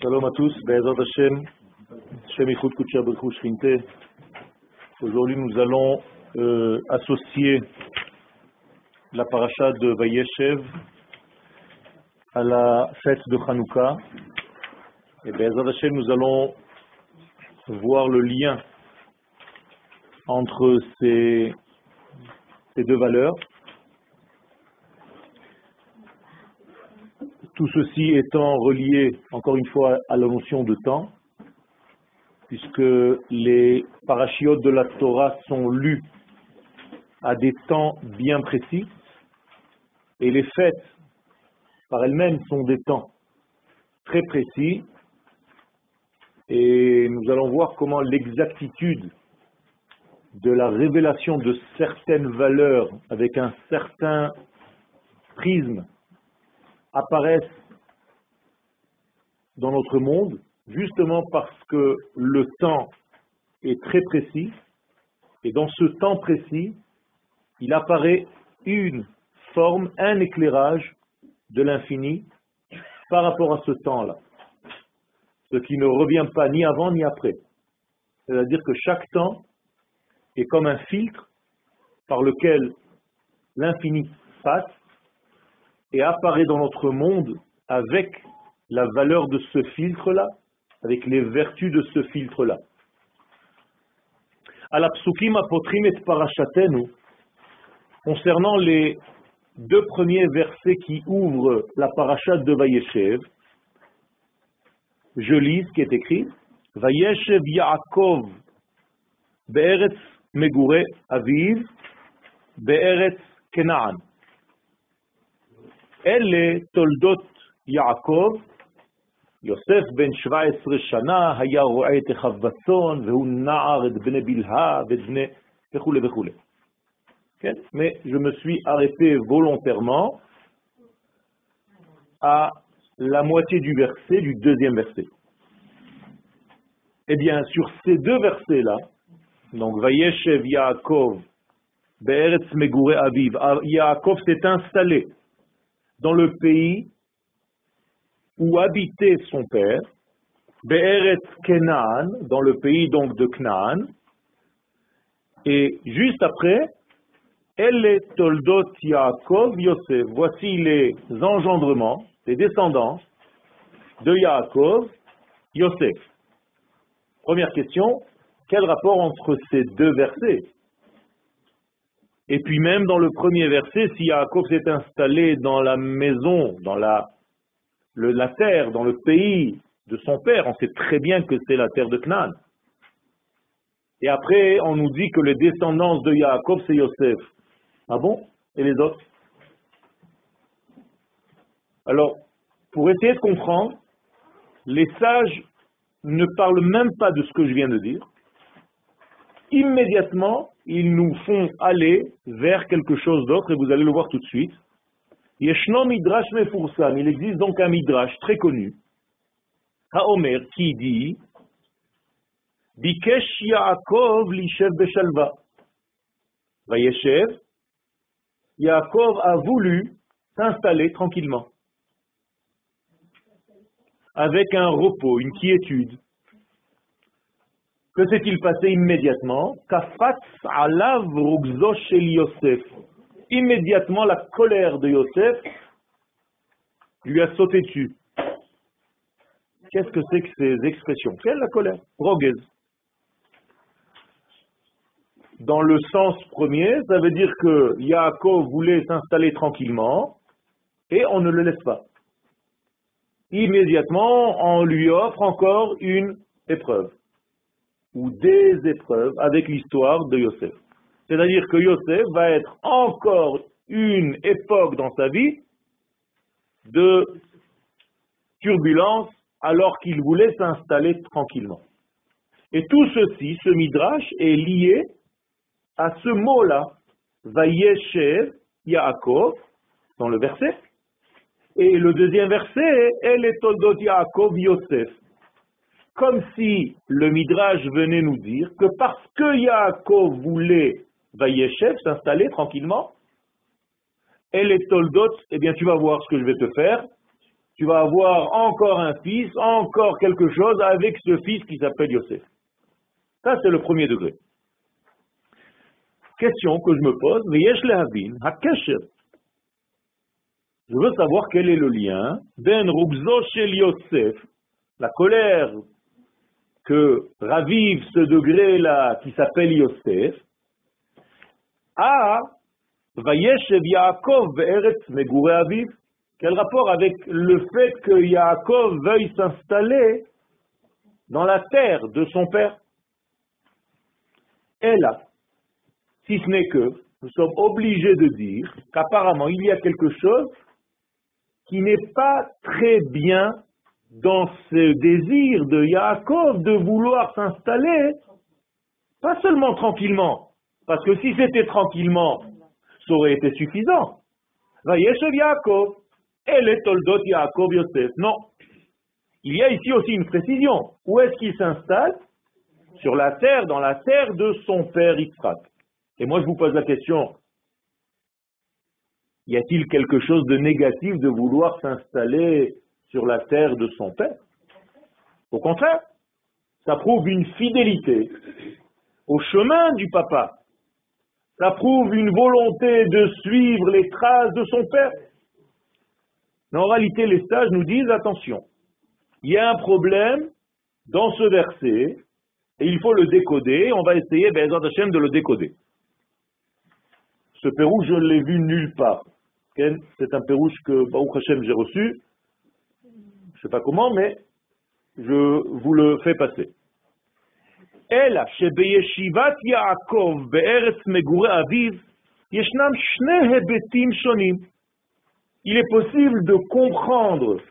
Shalom à tous, Be'ezat Hashem, Shem Ichud Kutsha Shchinte. Aujourd'hui, nous allons euh, associer la paracha de Vayeshev à la fête de Hanouka. Et Be'ezat Hashem, nous allons voir le lien entre ces, ces deux valeurs. Tout ceci étant relié, encore une fois, à la notion de temps, puisque les parachiotes de la Torah sont lus à des temps bien précis, et les fêtes par elles-mêmes sont des temps très précis, et nous allons voir comment l'exactitude de la révélation de certaines valeurs avec un certain prisme apparaissent dans notre monde, justement parce que le temps est très précis, et dans ce temps précis, il apparaît une forme, un éclairage de l'infini par rapport à ce temps-là, ce qui ne revient pas ni avant ni après. C'est-à-dire que chaque temps est comme un filtre par lequel l'infini passe et apparaît dans notre monde avec la valeur de ce filtre-là, avec les vertus de ce filtre-là. À la psukim apotrim et concernant les deux premiers versets qui ouvrent la parachat de Vayeshev, je lis ce qui est écrit. Vayeshev Yaakov be'eretz megure aviv be'eretz kenaan. אלה תולדות יעקב, יוסף בן 17 שנה היה רועה את אחיו בצאן, והוא נער את בני בלהה ואת בני וכו' וכו'. כן? Mais je me suis arrêté volontairement à la moitié du verset, du deuxième verset. Eh bien, sur ces deux versets-là, donc Vayeshev Yaakov, Be'eretz Megure Aviv, Yaakov s'est installé dans le pays où habitait son père, Be'eret Kenan, dans le pays donc de Canaan, et juste après, Elle Toldot Yaakov Yosef. Voici les engendrements, les descendants de Yaakov, Yosef. Première question, quel rapport entre ces deux versets? Et puis même dans le premier verset, si Yaakov s'est installé dans la maison, dans la, terre, dans le pays de son père, on sait très bien que c'est la terre de Canaan. Et après, on nous dit que les descendants de Yaakov, c'est Yosef. Ah bon? Et les autres? Alors, pour essayer de comprendre, les sages ne parlent même pas de ce que je viens de dire. Immédiatement, ils nous font aller vers quelque chose d'autre, et vous allez le voir tout de suite. Yeshno midrash mefursam, il existe donc un midrash très connu, Haomer, qui dit, Bikesh Yaakov lishev beshalva. Vayeshev, Yaakov a voulu s'installer tranquillement, avec un repos, une quiétude. Que s'est-il passé immédiatement? Immédiatement, la colère de Yosef lui a sauté dessus. Qu'est-ce que c'est que ces expressions? Quelle la colère? Rogez. Dans le sens premier, ça veut dire que Yaakov voulait s'installer tranquillement et on ne le laisse pas. Immédiatement, on lui offre encore une épreuve ou des épreuves avec l'histoire de Yosef. C'est-à-dire que Yosef va être encore une époque dans sa vie de turbulence alors qu'il voulait s'installer tranquillement. Et tout ceci, ce midrash, est lié à ce mot-là, Vayeshev Yaakov, dans le verset. Et le deuxième verset, El Toldot Yaakov Yosef comme si le Midrash venait nous dire que parce que Yaakov voulait Vayeshev s'installer tranquillement, elle est Toldot, eh bien tu vas voir ce que je vais te faire, tu vas avoir encore un fils, encore quelque chose avec ce fils qui s'appelle Yosef. Ça, c'est le premier degré. Question que je me pose, Je veux savoir quel est le lien ben Rubzo Yosef, la colère que ravive ce degré-là qui s'appelle Yosef, à Vayeshev Yaakov ve'eretz megure aviv. Quel rapport avec le fait que Yaakov veuille s'installer dans la terre de son père? Et là, si ce n'est que nous sommes obligés de dire qu'apparemment il y a quelque chose qui n'est pas très bien dans ce désir de Yaakov de vouloir s'installer, pas seulement tranquillement, parce que si c'était tranquillement, ça aurait été suffisant. Vayeshev Yaakov, et toldot Yaakov Yosef. Non. Il y a ici aussi une précision. Où est-ce qu'il s'installe? Sur la terre, dans la terre de son père Yitzhak. Et moi, je vous pose la question. Y a-t-il quelque chose de négatif de vouloir s'installer sur la terre de son père Au contraire, ça prouve une fidélité au chemin du papa. Ça prouve une volonté de suivre les traces de son père. Mais en réalité, les sages nous disent, attention, il y a un problème dans ce verset, et il faut le décoder, on va essayer, ben, Hashem, de le décoder. Ce pérouge, je ne l'ai vu nulle part. C'est un pérouge que, Baruch Hashem, j'ai reçu, je ne sais pas comment, mais je vous le fais passer. אלא שביישיבת יעקב בארץ מגורי אביו ישנם שני היבטים שונים il est possible de comprendre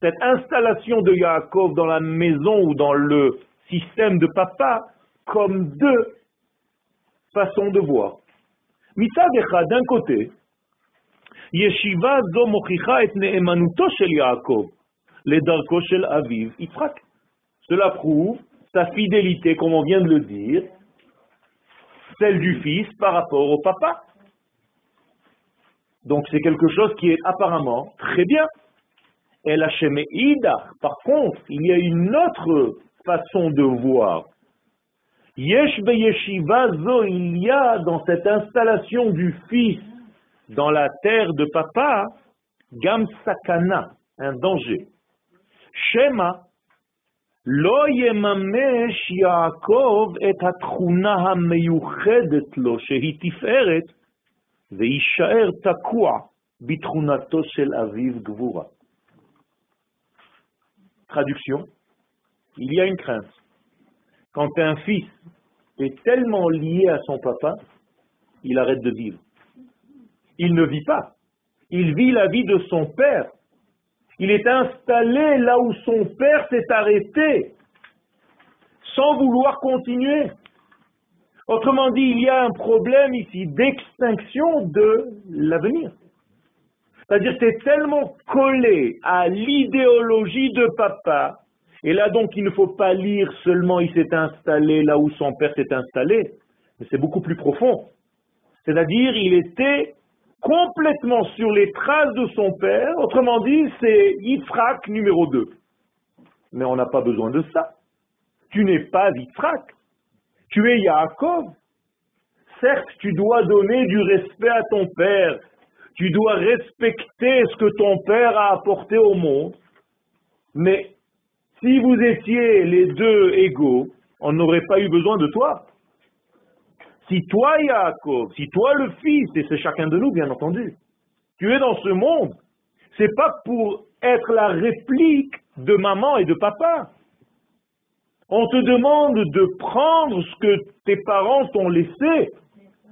cette installation de Yaakov dans la maison ou dans le système de papa comme deux façons de voir. Mitzadecha, d'un côté, Yeshiva zo mochicha et ne'emanuto shel Yaakov, le darko shel aviv Yitzhak. Cela prouve sa fidélité, comme on vient de le dire, celle du fils par rapport au papa. Donc c'est quelque chose qui est apparemment très bien. Et la Ida, par contre, il y a une autre façon de voir. Yesh yeshiva zo, il y a dans cette installation du fils dans la terre de papa, gam sakana, un danger. Shema, lo yemamesh Yaakov et התכונה המיוחדת לו שהיא תפארת Traduction, il y a une crainte. Quand un fils est tellement lié à son papa, il arrête de vivre. Il ne vit pas. Il vit la vie de son père. il est installé là où son père s'est arrêté, sans vouloir continuer. Autrement dit, il y a un problème ici d'extinction de l'avenir. C'est-à-dire que c'est tellement collé à l'idéologie de papa, et là donc il ne faut pas lire seulement il s'est installé là où son père s'est installé, mais c'est beaucoup plus profond. C'est-à-dire il était complètement sur les traces de son père, autrement dit c'est Yitzhak numéro 2. Mais on n'a pas besoin de ça. Tu n'es pas Yitzhak, tu es Yaakov. Certes, tu dois donner du respect à ton père. Tu dois respecter ce que ton père a apporté au monde. Mais si vous étiez les deux égaux, on n'aurait pas eu besoin de toi. Si toi, Yaakov, si toi le fils, et c'est chacun de nous, bien entendu, tu es dans ce monde, c'est pas pour être la réplique de maman et de papa. On te demande de prendre ce que tes parents t'ont laissé,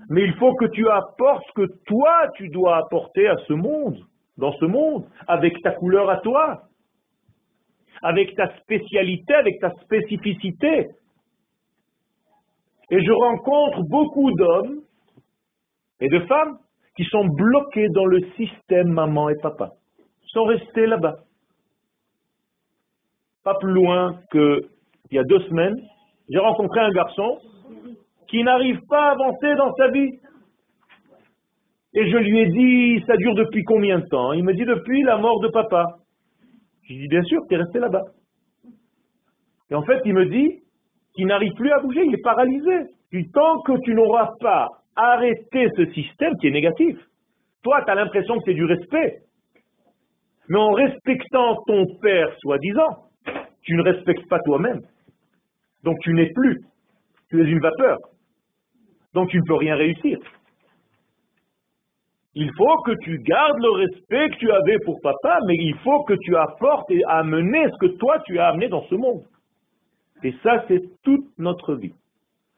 mais il faut que tu apportes ce que toi tu dois apporter à ce monde, dans ce monde, avec ta couleur à toi, avec ta spécialité, avec ta spécificité. Et je rencontre beaucoup d'hommes et de femmes qui sont bloqués dans le système maman et papa, Ils sont restés là-bas. Pas plus loin que il y a deux semaines, j'ai rencontré un garçon qui n'arrive pas à avancer dans sa vie. Et je lui ai dit, ça dure depuis combien de temps? Il me dit, depuis la mort de papa. Je dis, bien sûr, tu es resté là-bas. Et en fait, il me dit qu'il n'arrive plus à bouger, il est paralysé. tant que tu n'auras pas arrêté ce système qui est négatif, toi, tu as l'impression que c'est du respect. Mais en respectant ton père, soi-disant, tu ne respectes pas toi-même. Donc tu n'es plus. Tu es une vapeur. Donc tu ne peux rien réussir. Il faut que tu gardes le respect que tu avais pour papa, mais il faut que tu apportes et amener ce que toi tu as amené dans ce monde. Et ça, c'est toute notre vie.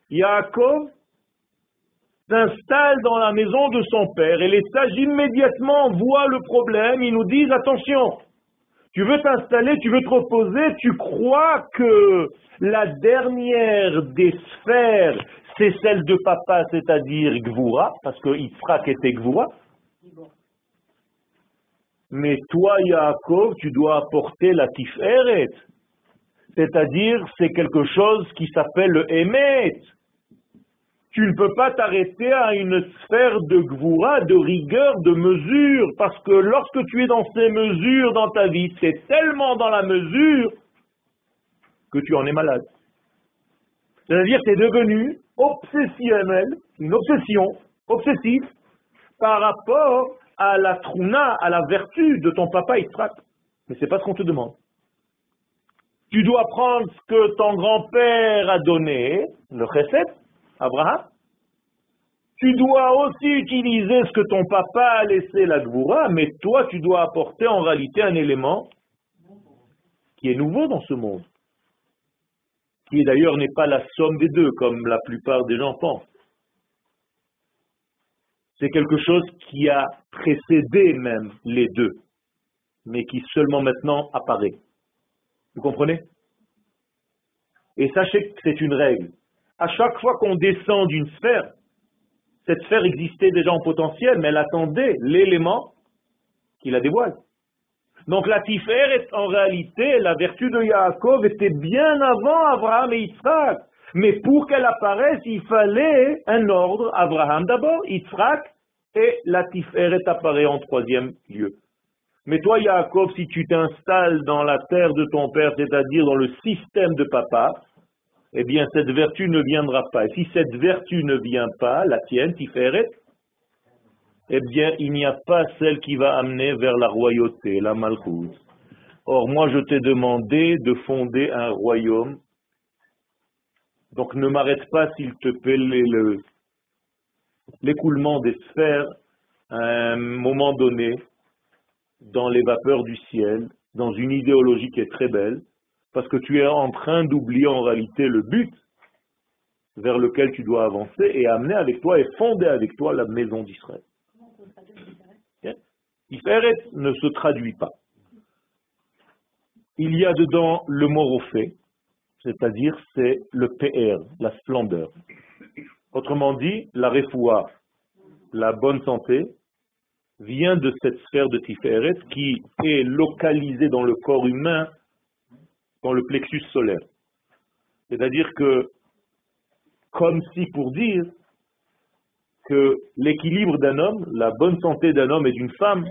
Yaakov s'installe dans la maison de son père et les sages immédiatement voient le problème, ils nous disent attention, tu veux t'installer, tu veux te reposer, tu crois que la dernière des sphères, c'est celle de papa, c'est-à-dire Gvura, parce que Yitzhak était Gvura. Mais toi, Yaakov, tu dois apporter la Tiferet, c'est-à-dire c'est quelque chose qui s'appelle le tu ne peux pas t'arrêter à une sphère de gvoura, de rigueur, de mesure, parce que lorsque tu es dans ces mesures dans ta vie, c'est tellement dans la mesure que tu en es malade. C'est-à-dire tu es devenu obsessionnel, une obsession, obsessive, par rapport à la truna, à la vertu de ton papa Yitzhak. Mais c'est pas ce qu'on te demande. Tu dois prendre ce que ton grand-père a donné, le chesed, Abraham, tu dois aussi utiliser ce que ton papa a laissé la Gvoura, mais toi, tu dois apporter en réalité un élément qui est nouveau dans ce monde, qui d'ailleurs n'est pas la somme des deux, comme la plupart des gens pensent. C'est quelque chose qui a précédé même les deux, mais qui seulement maintenant apparaît. Vous comprenez? Et sachez que c'est une règle à chaque fois qu'on descend d'une sphère, cette sphère existait déjà en potentiel, mais elle attendait l'élément qui la dévoile. Donc la est en réalité, la vertu de Yaakov était bien avant Abraham et Yitzhak. Mais pour qu'elle apparaisse, il fallait un ordre. Abraham d'abord, Yitzhak, et la Tiferet apparaît en troisième lieu. Mais toi, Yaakov, si tu t'installes dans la terre de ton père, c'est-à-dire dans le système de papa, eh bien cette vertu ne viendra pas. Et si cette vertu ne vient pas, la tienne, Tiferet, eh bien il n'y a pas celle qui va amener vers la royauté, la malchoute. Or moi je t'ai demandé de fonder un royaume, donc ne m'arrête pas s'il te plaît l'écoulement des sphères à un moment donné dans les vapeurs du ciel, dans une idéologie qui est très belle, parce que tu es en train d'oublier en réalité le but vers lequel tu dois avancer et amener avec toi et fonder avec toi la maison d'Israël. Iferet ne se traduit pas. Il y a dedans le morofé, c'est-à-dire c'est le PR, la splendeur. Autrement dit, la refoua, la bonne santé, vient de cette sphère de Tiferet qui est localisée dans le corps humain dans le plexus solaire. C'est-à-dire que, comme si pour dire que l'équilibre d'un homme, la bonne santé d'un homme et d'une femme,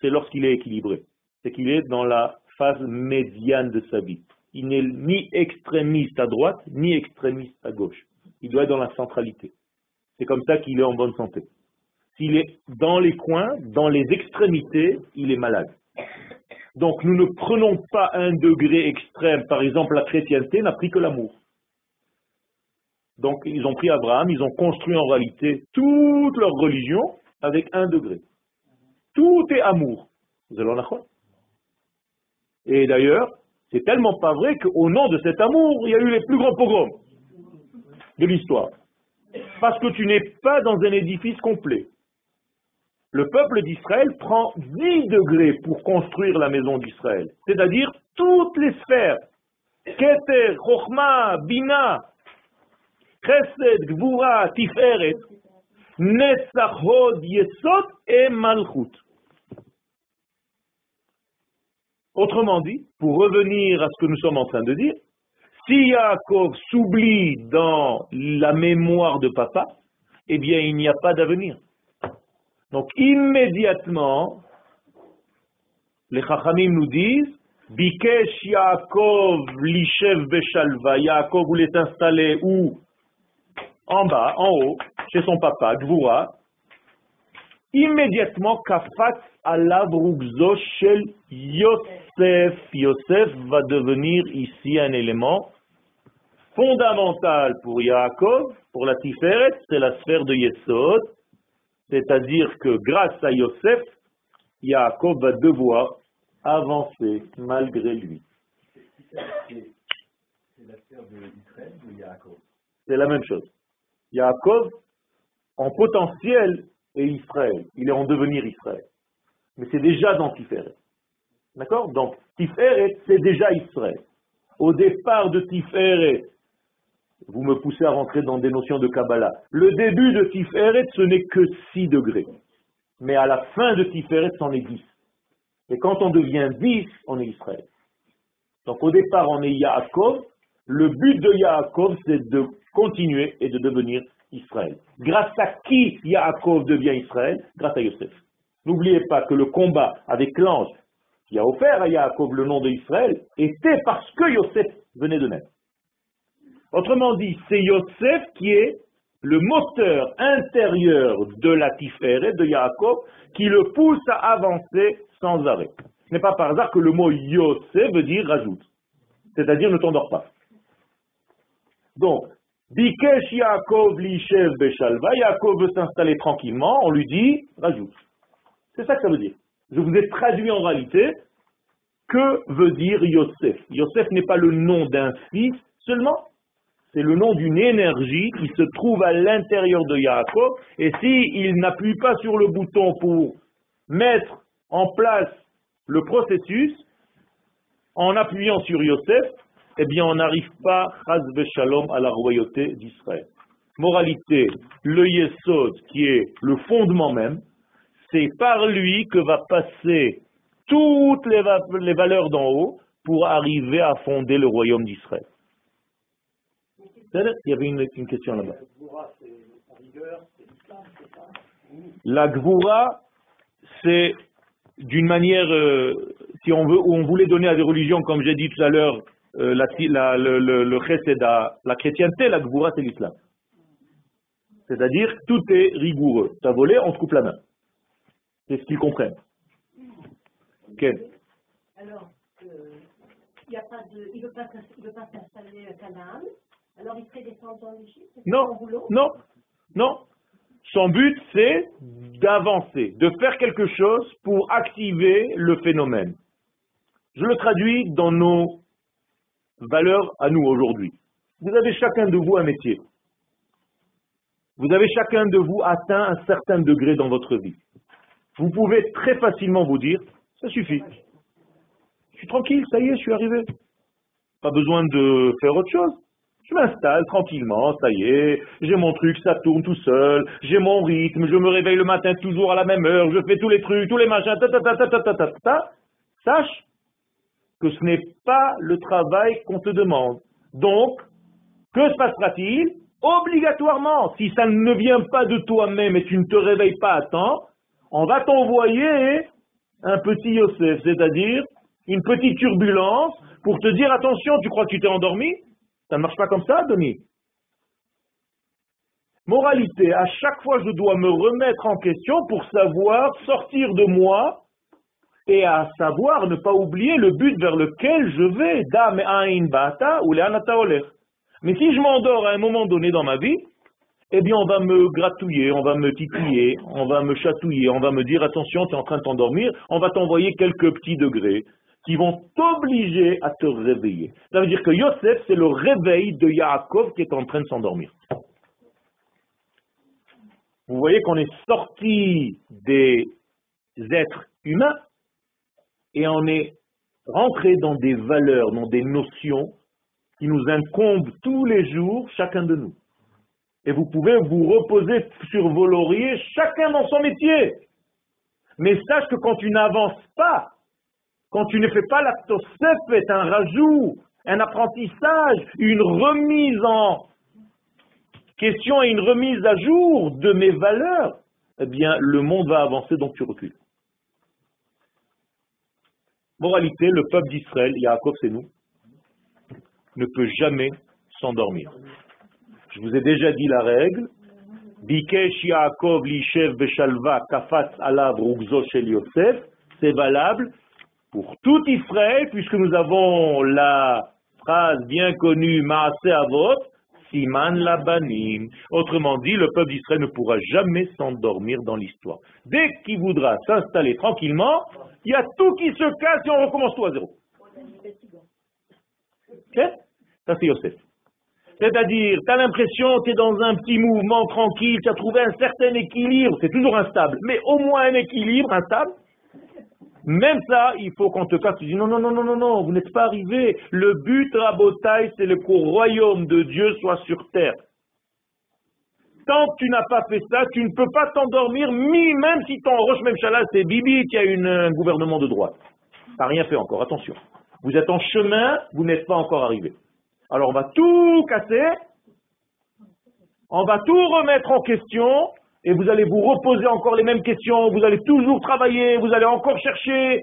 c'est lorsqu'il est équilibré. C'est qu'il est dans la phase médiane de sa vie. Il n'est ni extrémiste à droite, ni extrémiste à gauche. Il doit être dans la centralité. C'est comme ça qu'il est en bonne santé. S'il est dans les coins, dans les extrémités, il est malade. Donc nous ne prenons pas un degré extrême. Par exemple, la chrétienté n'a pris que l'amour. Donc ils ont pris Abraham, ils ont construit en réalité toute leur religion avec un degré. Tout est amour. Vous allez en Et d'ailleurs, c'est tellement pas vrai qu'au nom de cet amour, il y a eu les plus grands pogroms de l'histoire. Parce que tu n'es pas dans un édifice complet le peuple d'Israël prend 10 degrés pour construire la maison d'Israël, c'est-à-dire toutes les sphères. Keter, Chochma, Bina, Chesed, Gvura, Tiferet, Netzachod, Yesod et Malchut. Autrement dit, pour revenir à ce que nous sommes en train de dire, si Yaakov s'oublie dans la mémoire de papa, eh bien il n'y a pas d'avenir. Donc immédiatement, les Chachamim nous disent, Bikesh Yaakov Lishev Beshalva. Yaakov voulait s'installer où? En bas, en haut, chez son papa, Gvura. Immédiatement, Kafat alav rugzo shel Yosef. Yosef va devenir ici un élément fondamental pour Yaakov, pour la Tiferet, c'est la sphère de Yesod. C'est-à-dire que grâce à Yosef, Yaakov va devoir avancer malgré lui. C'est la même chose. Yaakov, en potentiel, est Israël. Il est en devenir Israël. Mais c'est déjà dans Tiferet. D'accord? Donc, Tiferet, c'est déjà Israël. Au départ de Tiferet, vous me poussez à rentrer dans des notions de Kabbalah. Le début de Tiferet, ce n'est que 6 degrés. Mais à la fin de Tiferet, c'en est 10. Et quand on devient 10, on est Israël. Donc au départ, on est Yaakov. Le but de Yaakov, c'est de continuer et de devenir Israël. Grâce à qui Yaakov devient Israël? Grâce à Yosef. N'oubliez pas que le combat avec l'ange qui a offert à Yaakov le nom d'Israël était parce que Yosef venait de naître. Autrement dit, c'est Yosef qui est le moteur intérieur de la Tiferet de Yaakov qui le pousse à avancer sans arrêt. Ce n'est pas par hasard que le mot Yosef veut dire rajoute, c'est-à-dire ne t'endors pas. Donc, Bikesh Yaakov Lishev Beshalva, Yaakov veut s'installer tranquillement, on lui dit rajoute. C'est ça que ça veut dire. Je vous ai traduit en réalité que veut dire Yosef. Yosef n'est pas le nom d'un fils seulement, c'est le nom d'une énergie qui se trouve à l'intérieur de Yaakov, et s'il n'appuie pas sur le bouton pour mettre en place le processus, en appuyant sur Yosef, eh bien on n'arrive pas, Shalom, à la royauté d'Israël. Moralité, le Yesod, qui est le fondement même, c'est par lui que va passer toutes les, les valeurs d'en haut pour arriver à fonder le royaume d'Israël. Il y avait une, question là-bas. La Gvoura, c'est d'une manière, euh, si on veut, on voulait donner à des religions, comme j'ai dit tout à l'heure, euh, la, le, le, le la chrétienté, la Gvoura, c'est l'islam. C'est-à-dire, tout est rigoureux. T'as volé, on te coupe la main. C'est ce qu'ils comprennent. Alors, euh, il ne veut pas s'installer à Canaan, alors il serait descendant d'Égypte Non, non, non. Son but, c'est d'avancer, de faire quelque chose pour activer le phénomène. Je le traduis dans nos valeurs à nous aujourd'hui. Vous avez chacun de vous un métier. Vous avez chacun de vous atteint un certain degré dans votre vie. Vous pouvez très facilement vous dire, ça suffit. Je suis tranquille, ça y est, je suis arrivé. Pas besoin de faire autre chose. Je m'installe tranquillement, ça y est, j'ai mon truc, ça tourne tout seul, j'ai mon rythme, je me réveille le matin toujours à la même heure, je fais tous les trucs, tous les machins, ta ta ta ta ta ta ta, ta. Sache que ce n'est pas le travail qu'on te demande. Donc, que se passera-t-il? Obligatoirement, si ça ne vient pas de toi-même et tu ne te réveilles pas à temps, on va t'envoyer un petit Yosef, c'est-à-dire une petite turbulence pour te dire attention, tu crois que tu t'es endormi? Ça ne marche pas comme ça, Denis. Moralité, à chaque fois je dois me remettre en question pour savoir sortir de moi et à savoir ne pas oublier le but vers lequel je vais. bata ou Mais si je m'endors à un moment donné dans ma vie, eh bien on va me gratouiller, on va me titiller, on va me chatouiller, on va me dire attention, tu es en train de t'endormir, on va t'envoyer quelques petits degrés qui vont t'obliger à te réveiller. Ça veut dire que Yosef, c'est le réveil de Yaakov qui est en train de s'endormir. Vous voyez qu'on est sorti des êtres humains et on est rentré dans des valeurs, dans des notions qui nous incombent tous les jours, chacun de nous. Et vous pouvez vous reposer sur vos lauriers, chacun dans son métier. Mais sache que quand tu n'avances pas, quand tu ne fais pas la est un rajout, un apprentissage, une remise en question et une remise à jour de mes valeurs, eh bien, le monde va avancer, donc tu recules. Moralité, le peuple d'Israël, Yaakov c'est nous, ne peut jamais s'endormir. Je vous ai déjà dit la règle. Bikesh Yaakov lishev beshalva kafat alav rugzo shel Yosef. C'est valable pour tout Israël, puisque nous avons la phrase bien connue Maase Avot, Siman Labanim. Autrement dit, le peuple d'Israël ne pourra jamais s'endormir dans l'histoire. Dès qu'il voudra s'installer tranquillement, il y a tout qui se casse et on recommence tout à zéro. Ça c'est Yosef. C'est-à-dire, tu as l'impression, tu es dans un petit mouvement tranquille, tu as trouvé un certain équilibre, c'est toujours instable, mais au moins un équilibre instable. Même ça, il faut qu'on te casse. Tu dis non, non, non, non, non, non, vous n'êtes pas arrivé. Le but, Rabotai, c'est le que le royaume de Dieu soit sur terre. Tant que tu n'as pas fait ça, tu ne peux pas t'endormir, même si ton Roche Memchala, c'est Bibi qui a un gouvernement de droite. Tu n'as rien fait encore, attention. Vous êtes en chemin, vous n'êtes pas encore arrivé. Alors on va tout casser, on va tout remettre en question, et vous allez vous reposer encore les mêmes questions, vous allez toujours travailler, vous allez encore chercher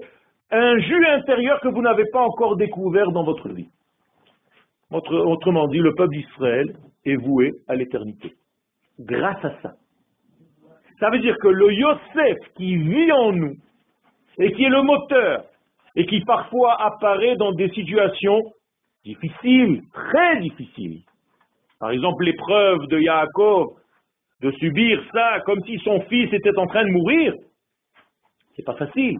un jus intérieur que vous n'avez pas encore découvert dans votre vie. Autrement dit, le peuple d'Israël est voué à l'éternité. Grâce à ça. Ça veut dire que le Yosef qui vit en nous, et qui est le moteur, et qui parfois apparaît dans des situations difficiles, très difficiles. Par exemple, l'épreuve de Yaakov, de subir ça comme si son fils était en train de mourir, c'est pas facile.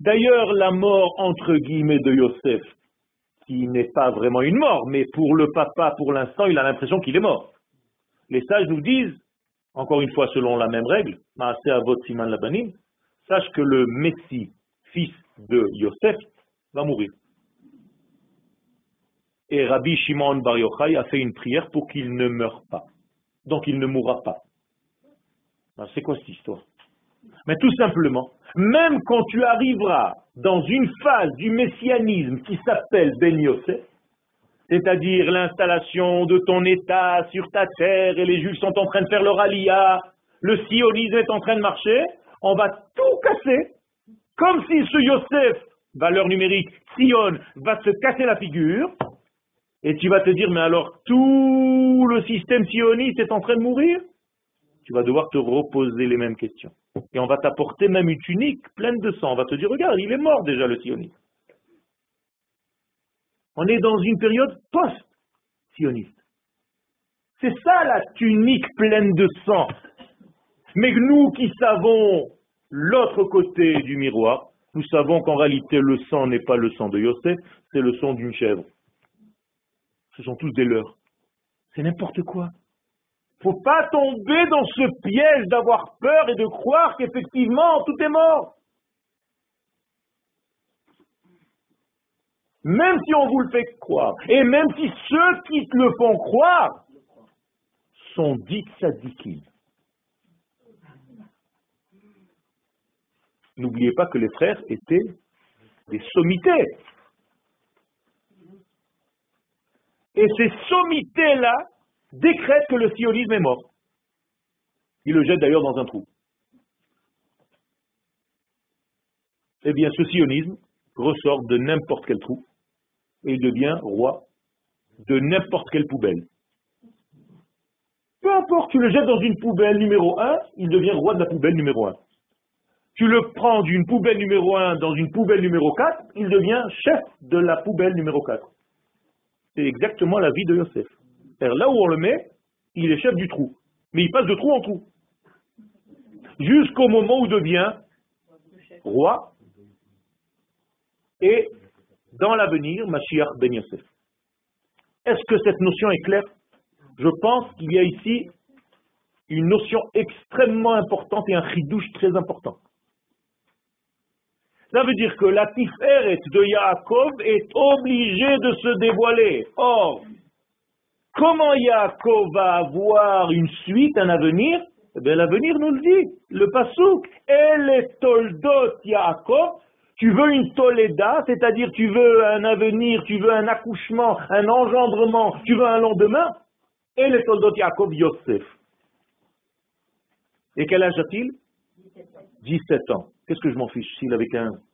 D'ailleurs, la mort entre guillemets de Yosef, qui n'est pas vraiment une mort, mais pour le papa, pour l'instant, il a l'impression qu'il est mort. Les sages nous disent, encore une fois selon la même règle, sache que le Messie, fils de Yosef, va mourir. Et Rabbi Shimon Bar Yochai a fait une prière pour qu'il ne meure pas donc il ne mourra pas. C'est quoi cette histoire? Mais tout simplement, même quand tu arriveras dans une phase du messianisme qui s'appelle Ben Yosef, c'est-à-dire l'installation de ton État sur ta terre et les Juifs sont en train de faire leur alia, le sionisme est en train de marcher, on va tout casser, comme si ce Yosef, valeur numérique, Sion, va se casser la figure, et tu vas te dire, mais alors tout le système sioniste est en train de mourir? Tu vas devoir te reposer les mêmes questions. Et on va t'apporter même une tunique pleine de sang. On va te dire, regarde, il est mort déjà le sioniste. On est dans une période post-sioniste. C'est ça la tunique pleine de sang. Mais nous qui savons l'autre côté du miroir, nous savons qu'en réalité le sang n'est pas le sang de Yosef, c'est le sang d'une chèvre ce sont tous des leurs. C'est n'importe quoi. Faut pas tomber dans ce piège d'avoir peur et de croire qu'effectivement tout est mort. Même si on vous le fait croire, et même si ceux qui le font croire sont dits sadikim. N'oubliez pas que les frères étaient des sommités. Et ces sommités-là décrètent que le sionisme est mort. Il le jette d'ailleurs dans un trou. Eh bien, ce sionisme ressort de n'importe quel trou et il devient roi de n'importe quelle poubelle. Peu importe, tu le jettes dans une poubelle numéro 1, il devient roi de la poubelle numéro 1. Tu le prends d'une poubelle numéro 1 dans une poubelle numéro 4, il devient chef de la poubelle numéro 4 c'est exactement la vie de Yosef. Là où on le met, il est chef du trou. Mais il passe de trou en trou. Jusqu'au moment où devient roi et dans l'avenir, Mashiach ben Yosef. Est-ce que cette notion est claire? Je pense qu'il y a ici une notion extrêmement importante et un chidouche très important. Ça veut dire que la tiferet de Yaakov est obligée de se dévoiler. Or, comment Yaakov va avoir une suite, un avenir? Eh bien, l'avenir nous le dit, le pasouk. Elle est toldot Yaakov. Tu veux une toleda, c'est-à-dire tu veux un avenir, tu veux un accouchement, un engendrement, tu veux un lendemain? Elle est toldot Yaakov Yosef. Et quel âge a-t-il? 17 ans. Qu'est-ce que je m'en fiche s'il avait 15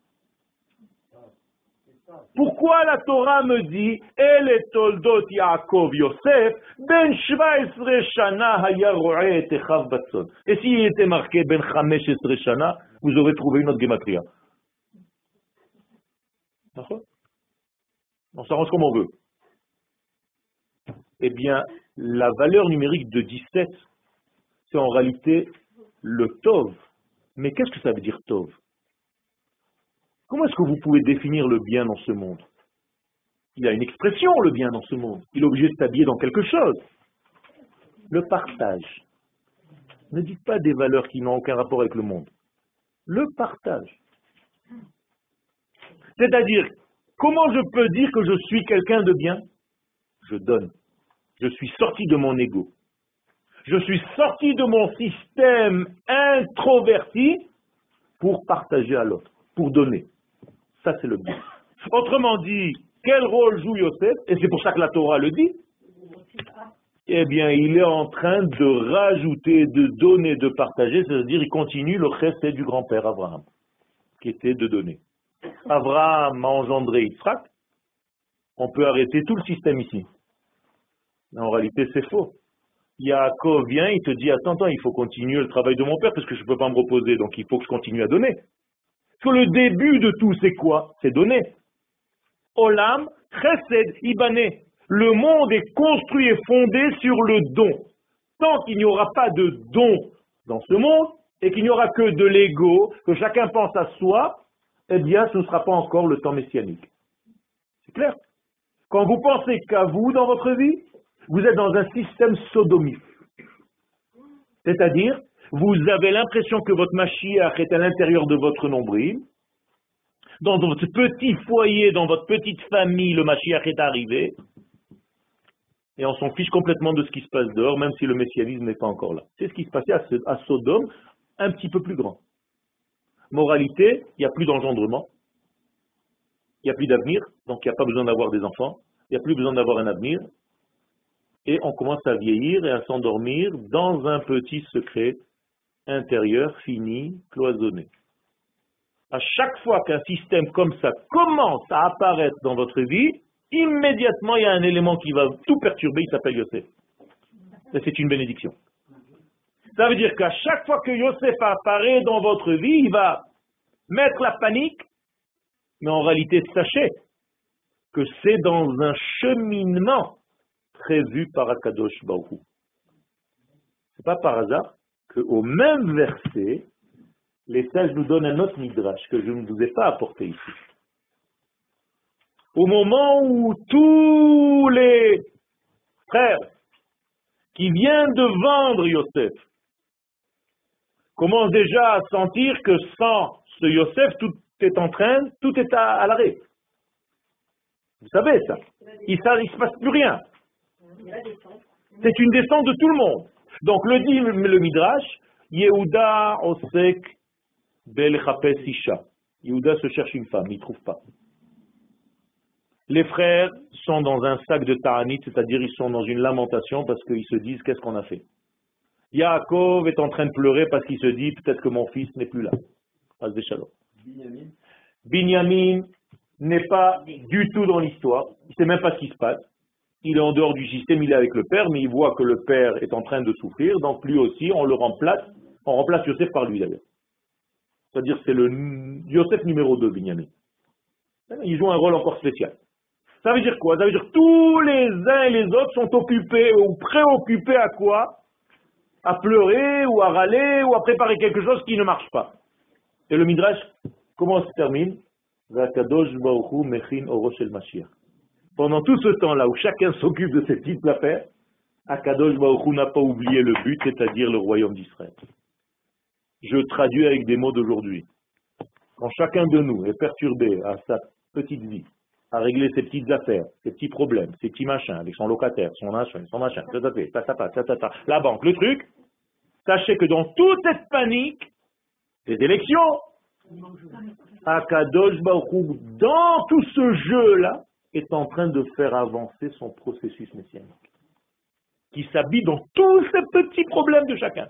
Pourquoi la Torah me dit Elle est toldot Yaakov Yosef, ben 17 shana et batson. Et s'il était marqué ben 15 shana, vous aurez trouvé une autre gematria. On s'arrange comme on veut. Eh bien, la valeur numérique de 17, c'est en réalité le Tov. Mais qu'est-ce que ça veut dire Tov? Comment est-ce que vous pouvez définir le bien dans ce monde? Il a une expression, le bien dans ce monde. Il est obligé de s'habiller dans quelque chose. Le partage. Ne dites pas des valeurs qui n'ont aucun rapport avec le monde. Le partage. C'est-à-dire, comment je peux dire que je suis quelqu'un de bien? Je donne. Je suis sorti de mon ego. Je suis sorti de mon système introverti pour partager à l'autre, pour donner. Ça, c'est le but. Autrement dit, quel rôle joue Yosef? Et c'est pour ça que la Torah le dit. Eh bien, il est en train de rajouter, de donner, de partager, c'est-à-dire il continue le reste du grand-père Abraham, qui était de donner. Abraham a engendré Yitzhak, on peut arrêter tout le système ici. En réalité, c'est faux. Yaakov vient, il te dit, attends, attends, il faut continuer le travail de mon père parce que je ne peux pas me reposer, donc il faut que je continue à donner que le début de tout, c'est quoi? C'est donner. Olam, chesed, ibané. Le monde est construit et fondé sur le don. Tant qu'il n'y aura pas de don dans ce monde, et qu'il n'y aura que de l'ego, que chacun pense à soi, eh bien, ce ne sera pas encore le temps messianique. C'est clair? Quand vous pensez qu'à vous dans votre vie, vous êtes dans un système sodomiste. C'est-à-dire, vous avez l'impression que votre Mashiach est à l'intérieur de votre nombril. Dans votre petit foyer, dans votre petite famille, le Mashiach est arrivé. Et on s'en fiche complètement de ce qui se passe dehors, même si le messianisme n'est pas encore là. C'est ce qui se passait à Sodome, un petit peu plus grand. Moralité, il n'y a plus d'engendrement, il n'y a plus d'avenir, donc il n'y a pas besoin d'avoir des enfants, il n'y a plus besoin d'avoir un avenir, et on commence à vieillir et à s'endormir dans un petit secret intérieur fini, cloisonné. À chaque fois qu'un système comme ça commence à apparaître dans votre vie, immédiatement il y a un élément qui va tout perturber, il s'appelle Yosef. c'est une bénédiction. Ça veut dire qu'à chaque fois que Yosef apparaît dans votre vie, il va mettre la panique, mais en réalité, sachez que c'est dans un cheminement prévu par Akadosh Baruch C'est pas par hasard qu'au même verset, les sages nous donnent un autre midrash que je ne vous ai pas apporté ici. Au moment où tous les frères qui viennent de vendre Yosef commencent déjà à sentir que sans ce Yosef, tout est en train, tout est à, l'arrêt. Vous savez ça. Il ne se passe plus rien. C'est une descente de tout le monde. Donc le dit le Midrash, Yehuda osek belchapes isha. Yehuda se cherche une femme, il ne trouve pas. Les frères sont dans un sac de ta'anit, c'est-à-dire ils sont dans une lamentation parce qu'ils se disent qu'est-ce qu'on a fait? Yaakov est en train de pleurer parce qu'il se dit peut-être que mon fils n'est plus là. Binyamin. Binyamin n'est pas du tout dans l'histoire, il ne sait même pas ce qui se passe il est en dehors du système, il est avec le père, mais il voit que le père est en train de souffrir, donc lui aussi, on le remplace, on remplace Yosef par lui d'ailleurs. C'est-à-dire c'est le Yosef numéro 2, Binyamin. Il joue un rôle encore spécial. Ça veut dire quoi? Ça veut dire que tous les uns et les autres sont occupés ou préoccupés à quoi? À pleurer ou à râler ou à préparer quelque chose qui ne marche pas. Et le Midrash, comment se termine? Pendant tout ce temps-là où chacun s'occupe de ses petites affaires, Akadosh Baruch n'a pas oublié le but, c'est-à-dire le royaume d'Israël. Je traduis avec des mots d'aujourd'hui. Quand chacun de nous est perturbé à sa petite vie, à régler ses petites affaires, ses petits problèmes, ses petits machins, avec son locataire, son machin, son machin, la banque, le truc, sachez que dans toute cette panique, des élections, Akadosh Baruch dans tout ce jeu-là, est en train de faire avancer son processus messianique, qui s'habille dans tous ces petits problèmes de chacun.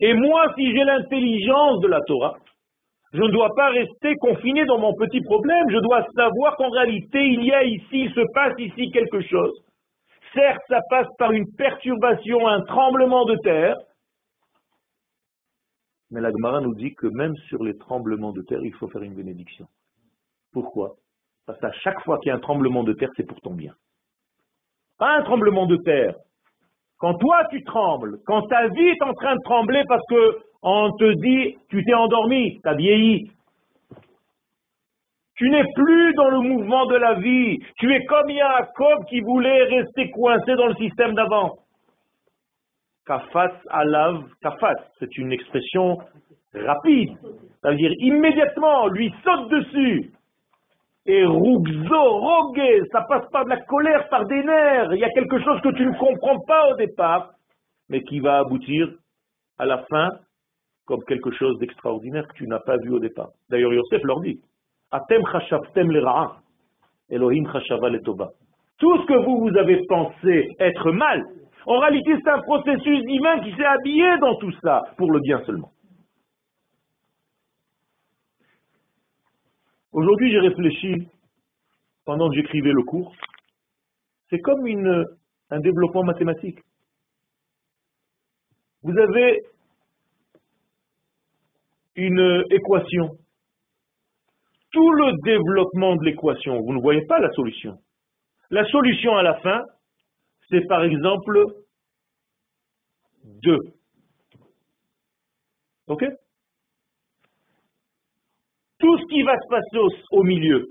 Et moi, si j'ai l'intelligence de la Torah, Je ne dois pas rester confiné dans mon petit problème. Je dois savoir qu'en réalité, il y a ici, il se passe ici quelque chose. Certes, ça passe par une perturbation, un tremblement de terre. Mais la Gemara nous dit que même sur les tremblements de terre, il faut faire une bénédiction. Pourquoi? Parce qu'à chaque fois qu'il y a un tremblement de terre, c'est pour ton bien. Pas un tremblement de terre. Quand toi tu trembles, quand ta vie est en train de trembler parce que on te dit, tu t'es endormi, tu as vieilli. Tu n'es plus dans le mouvement de la vie. Tu es comme Yaakov qui voulait rester coincé dans le système d'avant. Kafas alav kafas, c'est une expression rapide. Ça veut dire immédiatement, lui saute dessus. Et rogue, ça passe par de la colère, par des nerfs. Il y a quelque chose que tu ne comprends pas au départ, mais qui va aboutir à la fin comme quelque chose d'extraordinaire que tu n'as pas vu au départ. D'ailleurs, Yosef leur dit, Atem chashavtem Elohim chashava Tout ce que vous, vous avez pensé être mal, en réalité, c'est un processus divin qui s'est habillé dans tout ça, pour le bien seulement. Aujourd'hui, j'ai réfléchi, pendant que j'écrivais le cours, c'est comme un développement mathématique. Vous avez une équation. Tout le développement de l'équation, vous ne voyez pas la solution. La solution à la fin, c'est par exemple 2. OK? Tout ce qui va se passer au, milieu,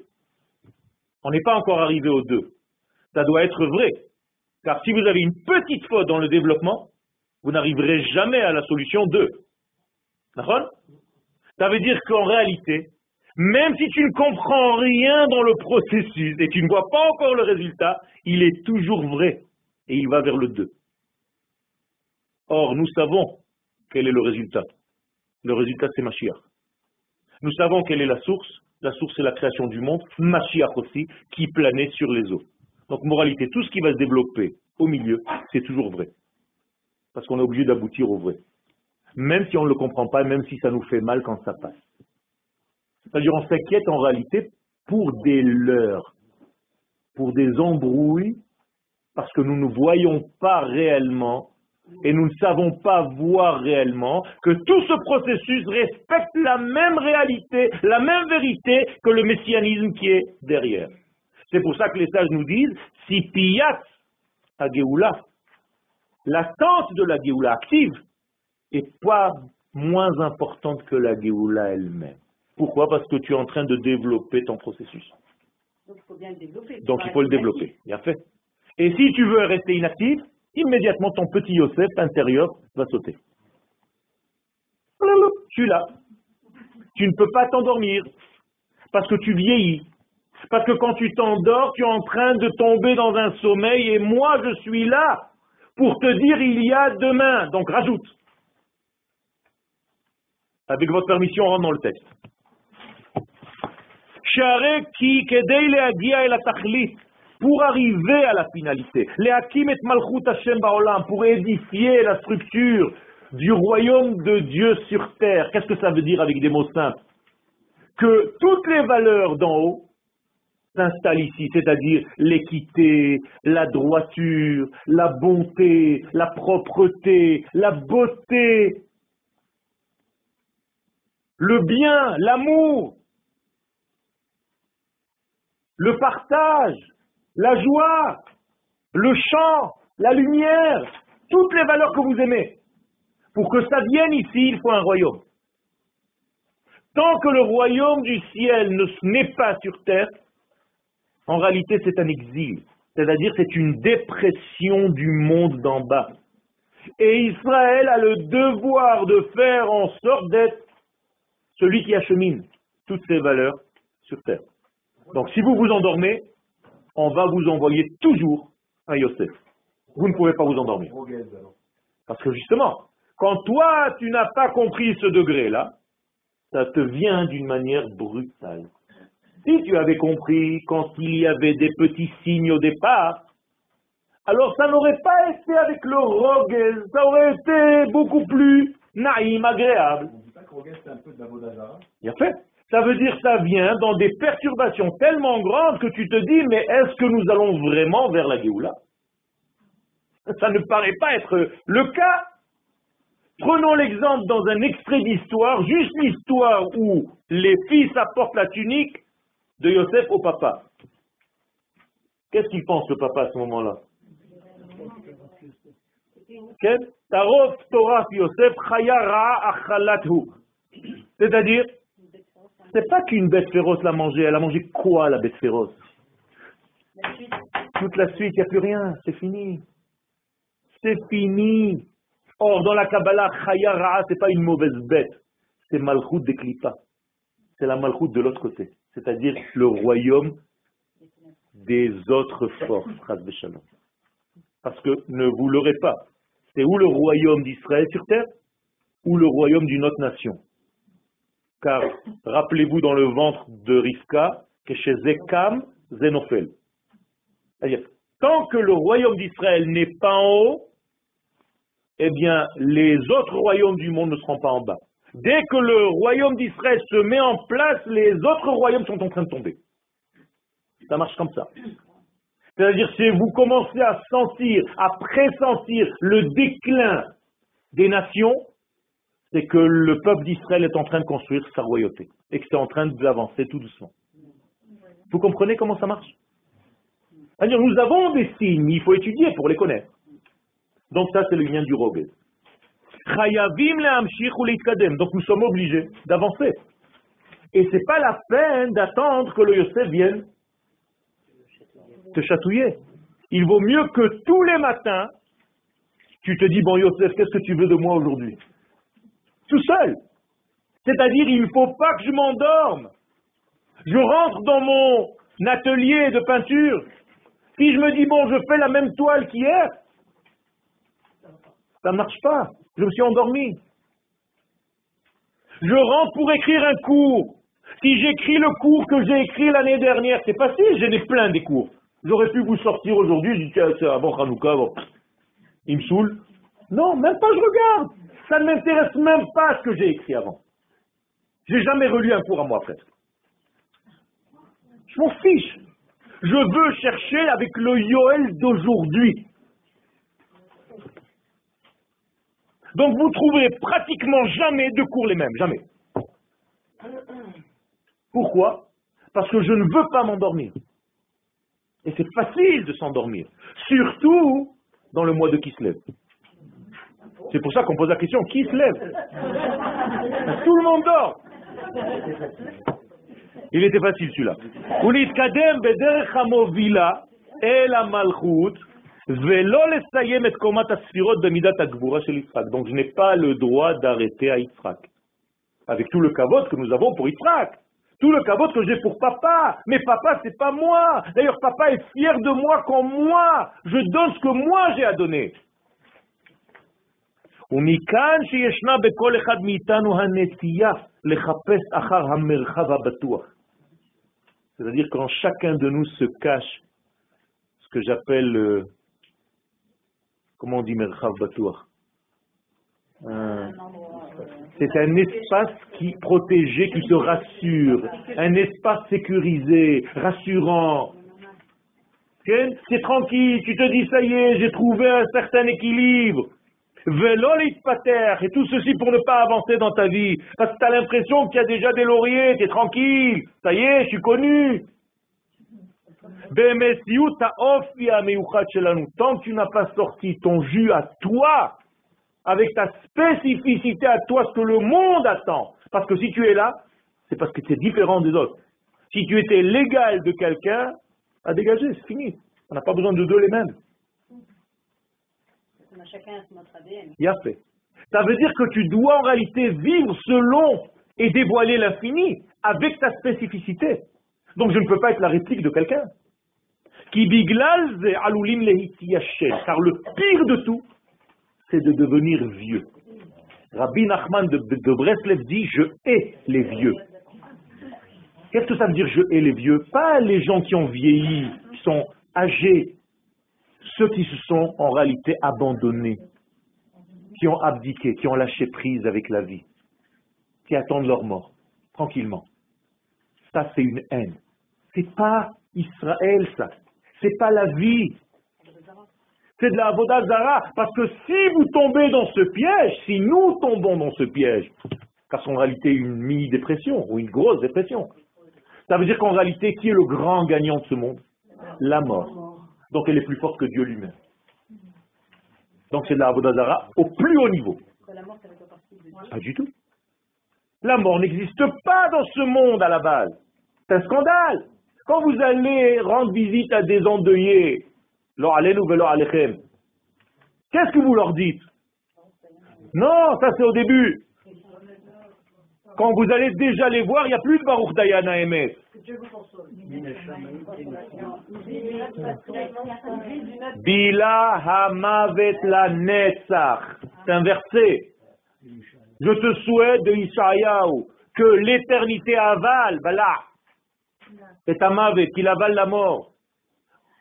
on n'est pas encore arrivé au 2. Ça doit être vrai. Car si vous avez une petite faute dans le développement, vous n'arriverez jamais à la solution 2. D'accord? Ça veut dire qu'en réalité, même si tu ne comprends rien dans le processus et tu ne vois pas encore le résultat, il est toujours vrai et il va vers le 2. Or, nous savons quel est le résultat. Le résultat, c'est Mashiach. Nous savons quelle est la source. La source, c'est la création du monde. Mashiach aussi, qui planait sur les eaux. Donc, moralité, tout ce qui va se développer au milieu, c'est toujours vrai. Parce qu'on est obligé d'aboutir au vrai même si on ne le comprend pas, même si ça nous fait mal quand ça passe. C'est-à-dire on s'inquiète en réalité pour des leurs, pour des embrouilles, parce que nous ne voyons pas réellement et nous ne savons pas voir réellement que tout ce processus respecte la même réalité, la même vérité que le messianisme qui est derrière. C'est pour ça que les sages nous disent, si piyat à Géoula, l'attente de la Géoula active, est pas moins importante que la Géoula elle-même. Pourquoi? Parce que tu es en train de développer ton processus. Donc il faut bien le développer. Donc il faut le développer, bien fait. Et si tu veux rester inactif, immédiatement ton petit Yosef intérieur va sauter. Tu suis là. Tu ne peux pas t'endormir parce que tu vieillis. Parce que quand tu t'endors, tu es en train de tomber dans un sommeil et moi je suis là pour te dire il y a demain. Donc rajoute. Avec votre permission, on rentre dans le texte. Pour arriver à la finalité, pour édifier la structure du royaume de Dieu sur terre. Qu'est-ce que ça veut dire avec des mots simples? Que toutes les valeurs d'en haut s'installent ici, c'est-à-dire l'équité, la droiture, la bonté, la propreté, la beauté, le bien, l'amour, le partage, la joie, le chant, la lumière, toutes les valeurs que vous aimez. Pour que ça vienne ici, il faut un royaume. Tant que le royaume du ciel n'est pas sur terre, en réalité c'est un exil. C'est-à-dire c'est une dépression du monde d'en bas. Et Israël a le devoir de faire en sorte d'être celui qui achemine toutes ces valeurs sur terre. Donc si vous vous endormez, on va vous envoyer toujours un Yosef. Vous ne pouvez pas vous endormir. Parce que justement, quand toi, tu n'as pas compris ce degré-là, ça te vient d'une manière brutale. Si tu avais compris quand il y avait des petits signes au départ, alors ça n'aurait pas été avec le rogel, ça aurait été beaucoup plus naïm, agréable. c'est un peu de la Il a fait. Ça veut dire ça vient dans des perturbations tellement grandes que tu te dis, mais est-ce que nous allons vraiment vers la Géoula? Ça ne paraît pas être le cas. Prenons l'exemple dans un extrait d'histoire, juste l'histoire où les fils apportent la tunique de Yosef au papa. Qu'est-ce qu'il pense le papa à ce moment-là? C'est-à-dire, c'est pas qu'une bête féroce l'a mangé, elle a mangé quoi la bête féroce Toute la suite, il n'y a plus rien, c'est fini. C'est fini. Or, dans la Kabbalah, Chaya ce n'est pas une mauvaise bête, c'est Malchut de Klipa. C'est la Malchut de l'autre côté, c'est-à-dire le royaume des autres forces, Parce que ne vous l'aurez pas, c'est où le royaume d'Israël sur terre ou le royaume d'une autre nation. Car rappelez-vous dans le ventre de Rivka que chez Zekam, Zénophel. C'est-à-dire, tant que le royaume d'Israël n'est pas en haut, eh bien, les autres royaumes du monde ne seront pas en bas. Dès que le royaume d'Israël se met en place, les autres royaumes sont en train de tomber. Ça marche comme ça. C'est-à-dire, si vous commencez à sentir, à pressentir le déclin des nations, c'est que le peuple d'Israël est en train de construire sa royauté et que c'est en train d'avancer tout doucement. Vous comprenez comment ça marche? C'est-à-dire, nous avons des signes, il faut étudier pour les connaître. Donc ça, c'est le lien du Robé. Donc nous sommes obligés d'avancer. Et ce n'est pas la peine d'attendre que le Yosef vienne te chatouiller. Il vaut mieux que tous les matins, tu te dis, bon Yosef, qu'est-ce que tu veux de moi aujourd'hui? Tout seul. C'est-à-dire, il ne faut pas que je m'endorme. Je rentre dans mon atelier de peinture. Si je me dis, bon, je fais la même toile qu'hier, ça ne marche pas. Je me suis endormi. Je rentre pour écrire un cours. Si j'écris le cours que j'ai écrit l'année dernière, c'est facile, j'en ai plein des cours. J'aurais pu vous sortir aujourd'hui, je dis, tiens, c'est avant Hanouka, bon, il me saoule. Non, même pas je regarde. Ça ne m'intéresse même pas ce que j'ai écrit avant. J'ai jamais relu un cours à moi presque. Je m'en fiche. Je veux chercher avec le Yoel d'aujourd'hui. Donc vous trouverez pratiquement jamais deux cours les mêmes, jamais. Pourquoi? Parce que je ne veux pas m'endormir. Et c'est facile de s'endormir, surtout dans le mois de Kislev. C'est pour ça qu'on pose la question, qui se lève? Tout le monde dort. Il était facile celui-là. Donc je n'ai pas le droit d'arrêter à Yitzhak. Avec tout le kavod que nous avons pour Yitzhak. Tout le kavod que j'ai pour papa. Mais papa, c'est pas moi. D'ailleurs, papa est fier de moi quand moi, je donne ce que moi j'ai à donner. C'est-à-dire quand chacun de nous se cache, ce que j'appelle comment on dit Merchav Batouar euh, C'est un espace qui protégé, qui te rassure, un espace sécurisé, rassurant. C'est tranquille, tu te dis ça y est, j'ai trouvé un certain équilibre. Et tout ceci pour ne pas avancer dans ta vie. Parce que tu as l'impression qu'il y a déjà des lauriers, tu es tranquille, ça y est, je suis connu. Tant que tu n'as pas sorti ton jus à toi, avec ta spécificité à toi, ce que le monde attend. Parce que si tu es là, c'est parce que tu es différent des autres. Si tu étais l'égal de quelqu'un, à dégager, c'est fini. On n'a pas besoin de deux les mêmes. Fait. Ça veut dire que tu dois en réalité vivre selon et dévoiler l'infini avec ta spécificité. Donc je ne peux pas être la réplique de quelqu'un. Car le pire de tout, c'est de devenir vieux. Rabbi Nachman de, de Breslev dit Je hais les vieux. Qu'est-ce que ça veut dire je hais les vieux? Pas les gens qui ont vieilli, qui sont âgés, ceux qui se sont en réalité abandonnés, qui ont abdiqué, qui ont lâché prise avec la vie. qui attendent leur mort, tranquillement. Ça, c'est une haine. C'est pas Israël, ça. C'est pas la vie. C'est de la Zara. Parce que si vous tombez dans ce piège, si nous tombons dans ce piège, car c'est en réalité une mini-dépression ou une grosse dépression, ça veut dire qu'en réalité, qui est le grand gagnant de ce monde? La mort. Donc elle est plus forte que Dieu lui-même. Donc c'est de la Zara au plus haut niveau. Pas du tout. La mort n'existe pas dans ce monde à la base. C'est un scandale. Quand vous allez rendre visite à des endeuillés, qu'est-ce que vous leur dites? Non, ça c'est au début. Quand vous allez déjà les voir, il n'y a plus de Baruch Dayana Emet. Bila Hamavet la Netzach. C'est un verset. Je te souhaite de Ishayahu que l'éternité avale, voilà, c'est Amavet, qu'il avale la mort.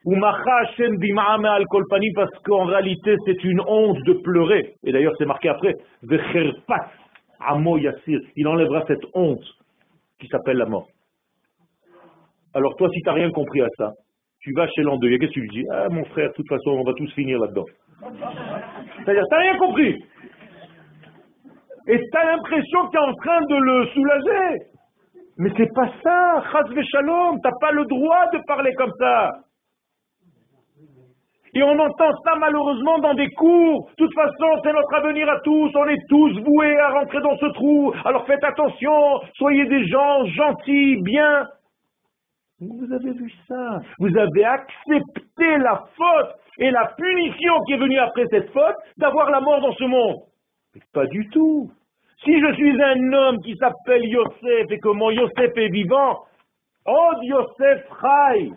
Ou al kolpani, parce qu'en réalité c'est une honte de pleurer. Et d'ailleurs c'est marqué après, amo yassir. Il enlèvera cette honte qui s'appelle la mort. Alors toi, si tu n'as rien compris à ça, tu vas chez l'endeuillé, qu'est-ce que tu lui dis? Ah mon frère, de toute façon, on va tous finir là-dedans. C'est-à-dire, tu n'as rien compris? Et tu as l'impression que tu es en train de le soulager. Mais c'est pas ça, Chaz Shalom, t'as pas le droit de parler comme ça. Et on entend ça malheureusement dans des cours. De toute façon, c'est notre avenir à tous. On est tous voués à rentrer dans ce trou. Alors faites attention. Soyez des gens gentils, bien. Vous avez vu ça? Vous avez accepté la faute et la punition qui est venue après cette faute d'avoir la mort dans ce monde. Mais pas du tout. Si je suis un homme qui s'appelle Yosef et que mon Yosef est vivant, oh Yosef Rai.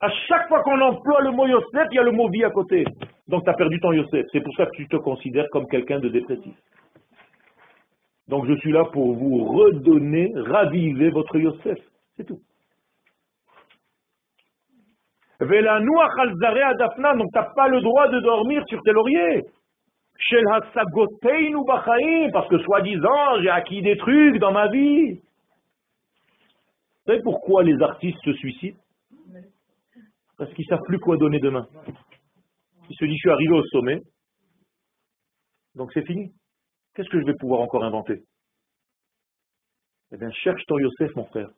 À chaque fois qu'on emploie le mot Yosef, il y a le mot vie à côté. Donc tu as perdu ton Yosef. C'est pour ça que tu te considères comme quelqu'un de dépressif. Donc je suis là pour vous redonner, raviver votre Yosef. C'est tout. Donc tu n'as pas le droit de dormir sur tes lauriers parce que soi-disant, j'ai acquis des trucs dans ma vie. Vous savez pourquoi les artistes se suicident? Parce qu'ils ne savent plus quoi donner demain. Ils se disent, je suis arrivé au sommet, donc c'est fini. Qu'est-ce que je vais pouvoir encore inventer? Eh bien, cherche ton Yosef, mon frère.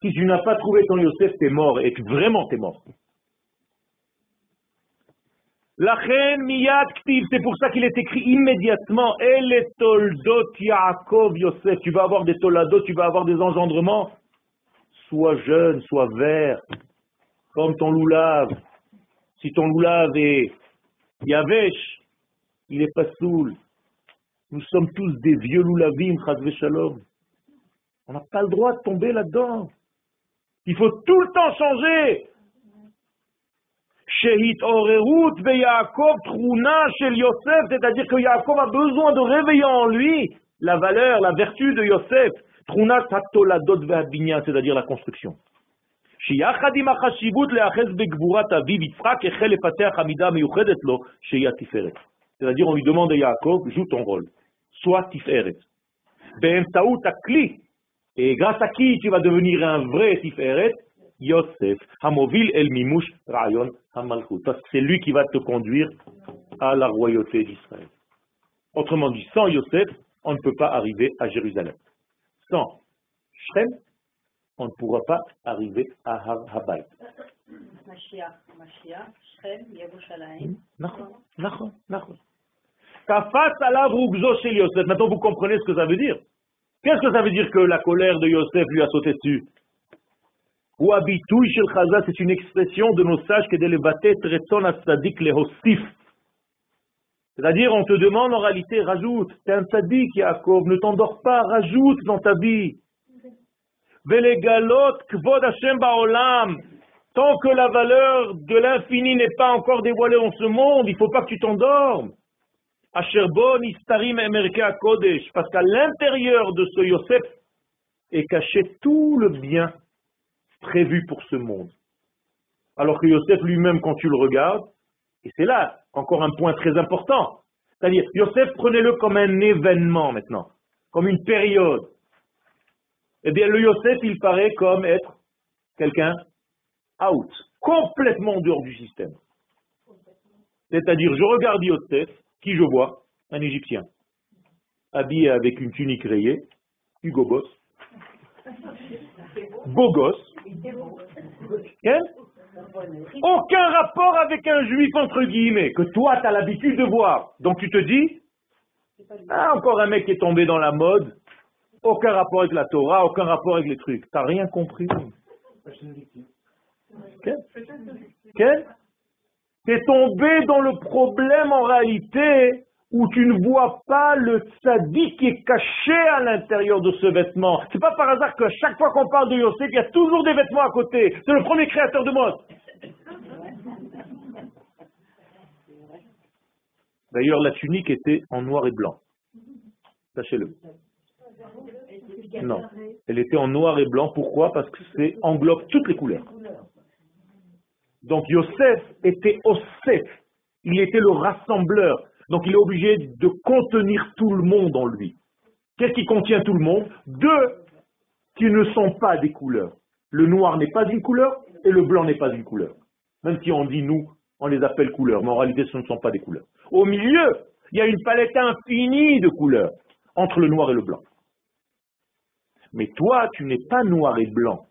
Si tu n'as pas trouvé ton Yosef, t'es mort, et vraiment t'es mort. La reine Ktiv, c'est pour ça qu'il est écrit immédiatement El toldot Yaakov Yosef. Tu vas avoir des tolados, tu vas avoir des engendrements. Sois jeune, sois vert, comme ton loulave. Si ton loulave est Yavesh, il est pas soul. Nous sommes tous des vieux loulavim, chazve shalom. On n'a pas le droit de tomber là-dedans. Il faut tout le temps changer. c'est-à-dire que Yaakov a besoin de réveiller en lui la valeur, la vertu de Yosef. Truna c'est-à-dire la construction. C'est-à-dire, on lui demande à Yaakov, joue ton rôle. Sois Tiferet. Et grâce à qui tu vas devenir un vrai Tiferet? Yosef, Hamovil El Mimush Rayon Hamalchut. c'est lui qui va te conduire à la royauté d'Israël. Autrement dit, sans Yosef, on ne peut pas arriver à Jérusalem. Sans Shrem, on ne pourra pas arriver à Habayt. Shrem, Yerushalayim. Maintenant, vous comprenez ce que ça veut dire. Qu'est-ce que ça veut dire que la colère de Yosef lui a sauté dessus ou habitouille c'est une expression de nos sages que d'élevater treton asadik le hostif. C'est-à-dire, on te demande en réalité, rajoute, t'es un sadique, Yaakov, ne t'endors pas, rajoute dans ta vie. Velegalot kvod Hashem baolam. Tant que la valeur de l'infini n'est pas encore dévoilée dans ce monde, il ne faut pas que tu t'endormes. Parce qu'à l'intérieur de ce Yosef est caché tout le bien prévu pour ce monde. Alors que Yosef lui-même, quand tu le regardes, et c'est là encore un point très important, c'est-à-dire, Yosef, prenez-le comme un événement maintenant. comme une période. Eh bien, le Yosef, il paraît comme être quelqu'un out, complètement dehors du système. C'est-à-dire, je regarde Yosef, qui je vois Un Égyptien, habillé avec une tunique rayée, Hugo Boss, beau gosse, hein? aucun rapport avec un juif entre guillemets, que toi tu as l'habitude de voir. Donc tu te dis, ah, encore un mec qui est tombé dans la mode, aucun rapport avec la Torah, aucun rapport avec les trucs. T'as rien compris. Quel T'es tombé dans le problème en réalité où tu ne vois pas le tzaddik qui est caché à l'intérieur de ce vêtement. C'est pas par hasard que chaque fois qu'on parle de Yosef, il y a toujours des vêtements à côté. C'est le premier créateur de mode. D'ailleurs, la tunique était en noir et blanc. Sachez-le. Non, elle était en noir et blanc. Pourquoi? Parce que c'est englobe toutes les couleurs. Donc Yosef était Osef. Il était le rassembleur. Donc il est obligé de contenir tout le monde en lui. Qu'est-ce qui contient tout le monde? Deux qui ne sont pas des couleurs. Le noir n'est pas une couleur et le blanc n'est pas une couleur. Même si on dit nous, on les appelle couleurs, mais en réalité ce ne sont pas des couleurs. Au milieu, il y a une palette infinie de couleurs entre le noir et le blanc. Mais toi, tu n'es pas noir et blanc.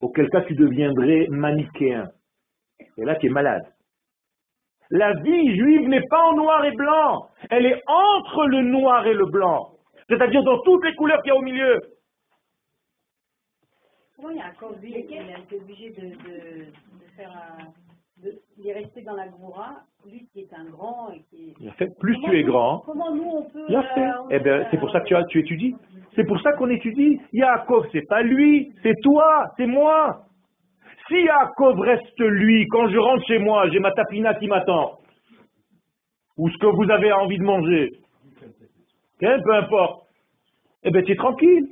Auquel cas tu deviendrais manichéen. Et là, tu es malade. La vie juive n'est pas en noir et blanc. Elle est entre le noir et le blanc. C'est-à-dire dans toutes les couleurs qu'il y a au milieu. Comment il y a encore lui, il a été obligé de, de, faire un... il est resté dans la Goura, lui qui est un grand et qui Il a fait, plus tu es grand. Comment nous on peut. Il a fait. eh ben, c'est pour ça que tu, as, tu étudies. C'est pour ça qu'on étudie. Yaakov, c'est pas lui, c'est toi, c'est moi. Si Yaakov reste lui, quand je rentre chez moi, j'ai ma tapina qui m'attend, ou ce que vous avez envie de manger, peu importe, eh bien tu es tranquille.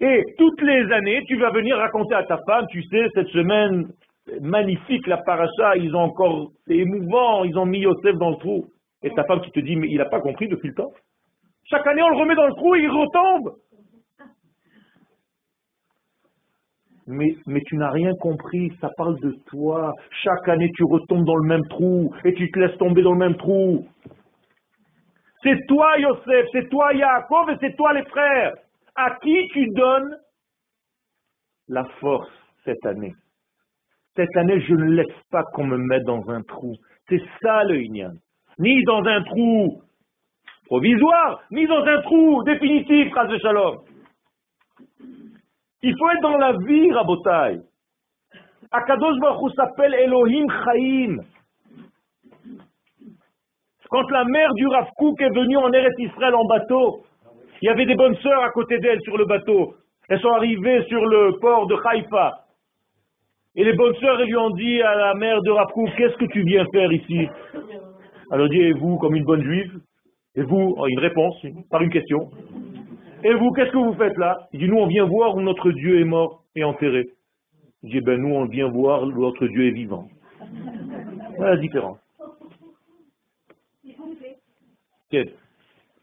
Et toutes les années, tu vas venir raconter à ta femme, tu sais, cette semaine magnifique, la paracha, ils ont encore, c'est émouvant, ils ont mis Yosef dans le trou. Et ta femme qui te dit, mais il n'a pas compris depuis le temps. Chaque année, on le remet dans le trou et il retombe. Mais, tu n'as rien compris, ça parle de toi. Chaque année, tu retombes dans le même trou et tu te laisses tomber dans le même trou. C'est toi, Yosef, c'est toi, Yaakov, et c'est toi, les frères. À qui tu donnes la force cette année Cette année, je ne laisse pas qu'on me mette dans un trou. C'est ça le Inyan. Ni dans un trou provisoire, ni dans un trou définitif, phrase de Shalom. Il faut être dans la vie, Rabotai. Akadosh Baruch s'appelle Elohim Chaim. Quand la mère du Rav est venue en Eretz Israël en bateau, il y avait des bonnes sœurs à côté d'elle sur le bateau. Elles sont arrivées sur le port de Haïfa. Et les bonnes sœurs lui ont dit à la mère de Rav qu'est-ce que tu viens faire ici? Alors dit, et vous, comme une bonne juive? Et vous, oh, une réponse, par une question. Et vous, qu'est-ce que vous faites là? Il dit, nous, on vient voir où notre Dieu est mort et enterré. Il dit, ben nous, on vient voir où notre Dieu est vivant. Voilà la différence. Quel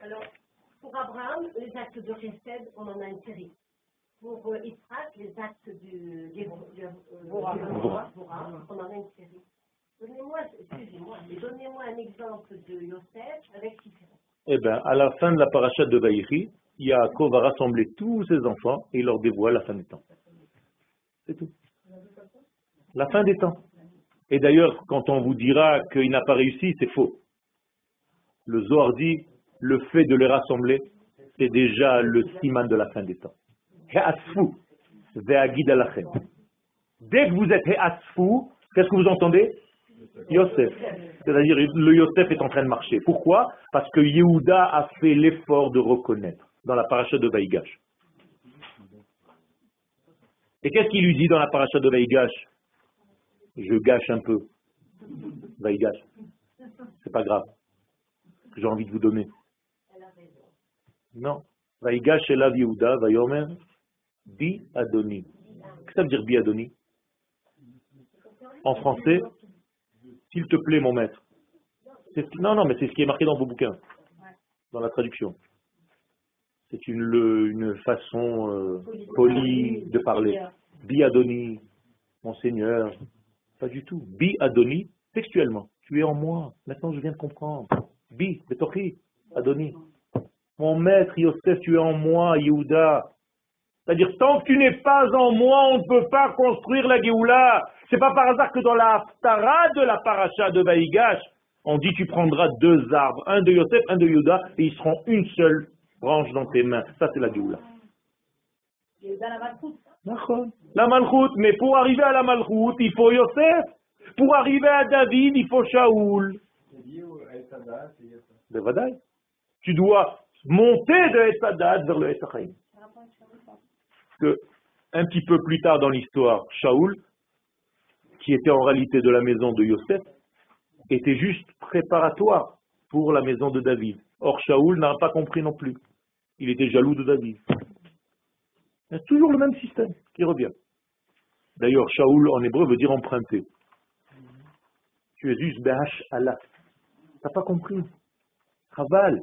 Alors, pour Abraham, les actes de Chesed, on en a une série. Pour euh, Israël, les actes du, du, euh, on en a une série. Donnez-moi, excusez-moi, donnez-moi un exemple de Yosef avec différence. Eh bien, à la fin de la paracha de Vaïri, Yaakov va rassembler tous ses enfants et leur dévoile la fin des temps. C'est tout. La fin des temps. Et d'ailleurs, quand on vous dira qu'il n'a pas réussi, c'est faux. Le Zohar dit, le fait de les rassembler, c'est déjà le siman de la fin des temps. Dès que vous êtes he'asfu, qu'est-ce que vous entendez? Yosef. C'est-à-dire, le Yosef est en train de marcher. Pourquoi? Parce que Yehuda a fait l'effort de reconnaître dans la paracha de Vaïgash. Et qu'est-ce qu'il lui dit dans la paracha de Vaïgash Je gâche un peu. Vaïgash. C'est pas grave. J'ai envie de vous donner. Non. Vaïgash et la Yehuda, Vayomer, Bi Adoni. Qu'est-ce que ça veut dire Bi Adoni? En français, s'il te plaît, mon maître. Non, non, mais c'est ce qui est marqué dans vos bouquins, dans la traduction. C'est une, une façon euh, polie de parler. Bi Adoni, mon Seigneur. Pas du tout. Bi Adoni, textuellement. Tu es en moi. Maintenant, je viens de comprendre. Bi, Betochi, Adoni. Mon maître Yosef, tu es en moi, Yehuda. C'est-à-dire, tant que tu n'es pas en moi, on ne peut pas construire la Géoula. C'est pas par hasard que dans la Haftara de la paracha de Vaïgash, on dit tu prendras deux arbres, un de Yosef, un de Yehuda, et ils seront une seule branche dans tes mains. Ça, c'est la Géoula. La Malchut. Mais pour arriver à la Malchut, il faut Yosef. Pour arriver à David, il faut Shaoul. Tu dois monter de Etzadat vers le Etzachaim. Que un petit peu plus tard dans l'histoire, Shaoul, qui était en réalité de la maison de Yosef, était juste préparatoire pour la maison de David. Or, Shaoul n'a pas compris non plus. Il était jaloux de David. Il y a toujours le même système qui revient. D'ailleurs, Shaoul en hébreu veut dire emprunter. Tu es juste BH Allah. T'as pas compris? Raval.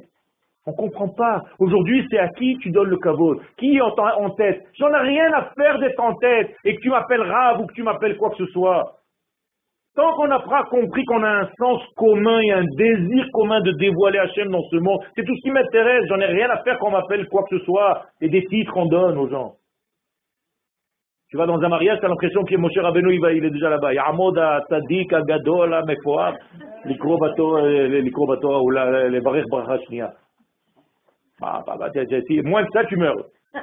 On ne comprend pas. Aujourd'hui, c'est à qui tu donnes le kavod? Qui est en tête? J'en ai rien à faire d'être en tête et que tu m'appelles Rav ou que tu m'appelles quoi que ce soit. Tant qu'on n'a pas compris qu'on a un sens commun et un désir commun de dévoiler Hachem dans ce monde, c'est tout ce qui m'intéresse. J'en ai rien à faire qu'on m'appelle quoi que ce soit et des titres qu'on donne aux gens. Tu vas dans un mariage, tu as l'impression que Moshe Rabbeinu, il, il est déjà là-bas. Yamoda, Tzadik, Agadol, Mefoab, Likro ou les Barer Brachashnia. Ah, bah, bah, moins de ça, tu meurs.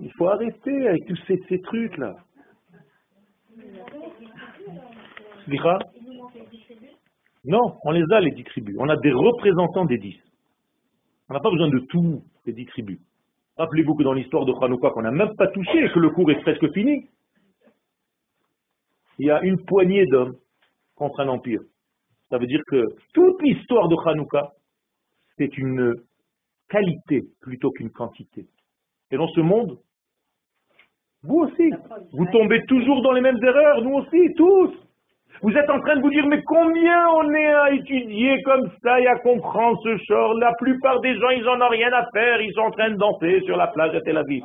Il faut arrêter avec tous ces, trucs-là. Non, on les a, les dix tribus. On a des représentants des dix. On n'a pas besoin de tous les dix tribus. Rappelez-vous que dans l'histoire de Hanouka, qu'on n'a même pas touché et que le cours est presque fini, il y a une poignée d'hommes contre un empire. Ça veut dire que toute l'histoire de Hanouka, c'est une qualité plutôt qu'une quantité. Et dans ce monde, vous aussi, vous tombez toujours dans les mêmes erreurs, nous aussi, tous. Vous êtes en train de vous dire, mais combien on est à étudier comme ça et à comprendre ce genre La plupart des gens, ils n'en ont rien à faire, ils sont en train de danser sur la plage de Tel Aviv.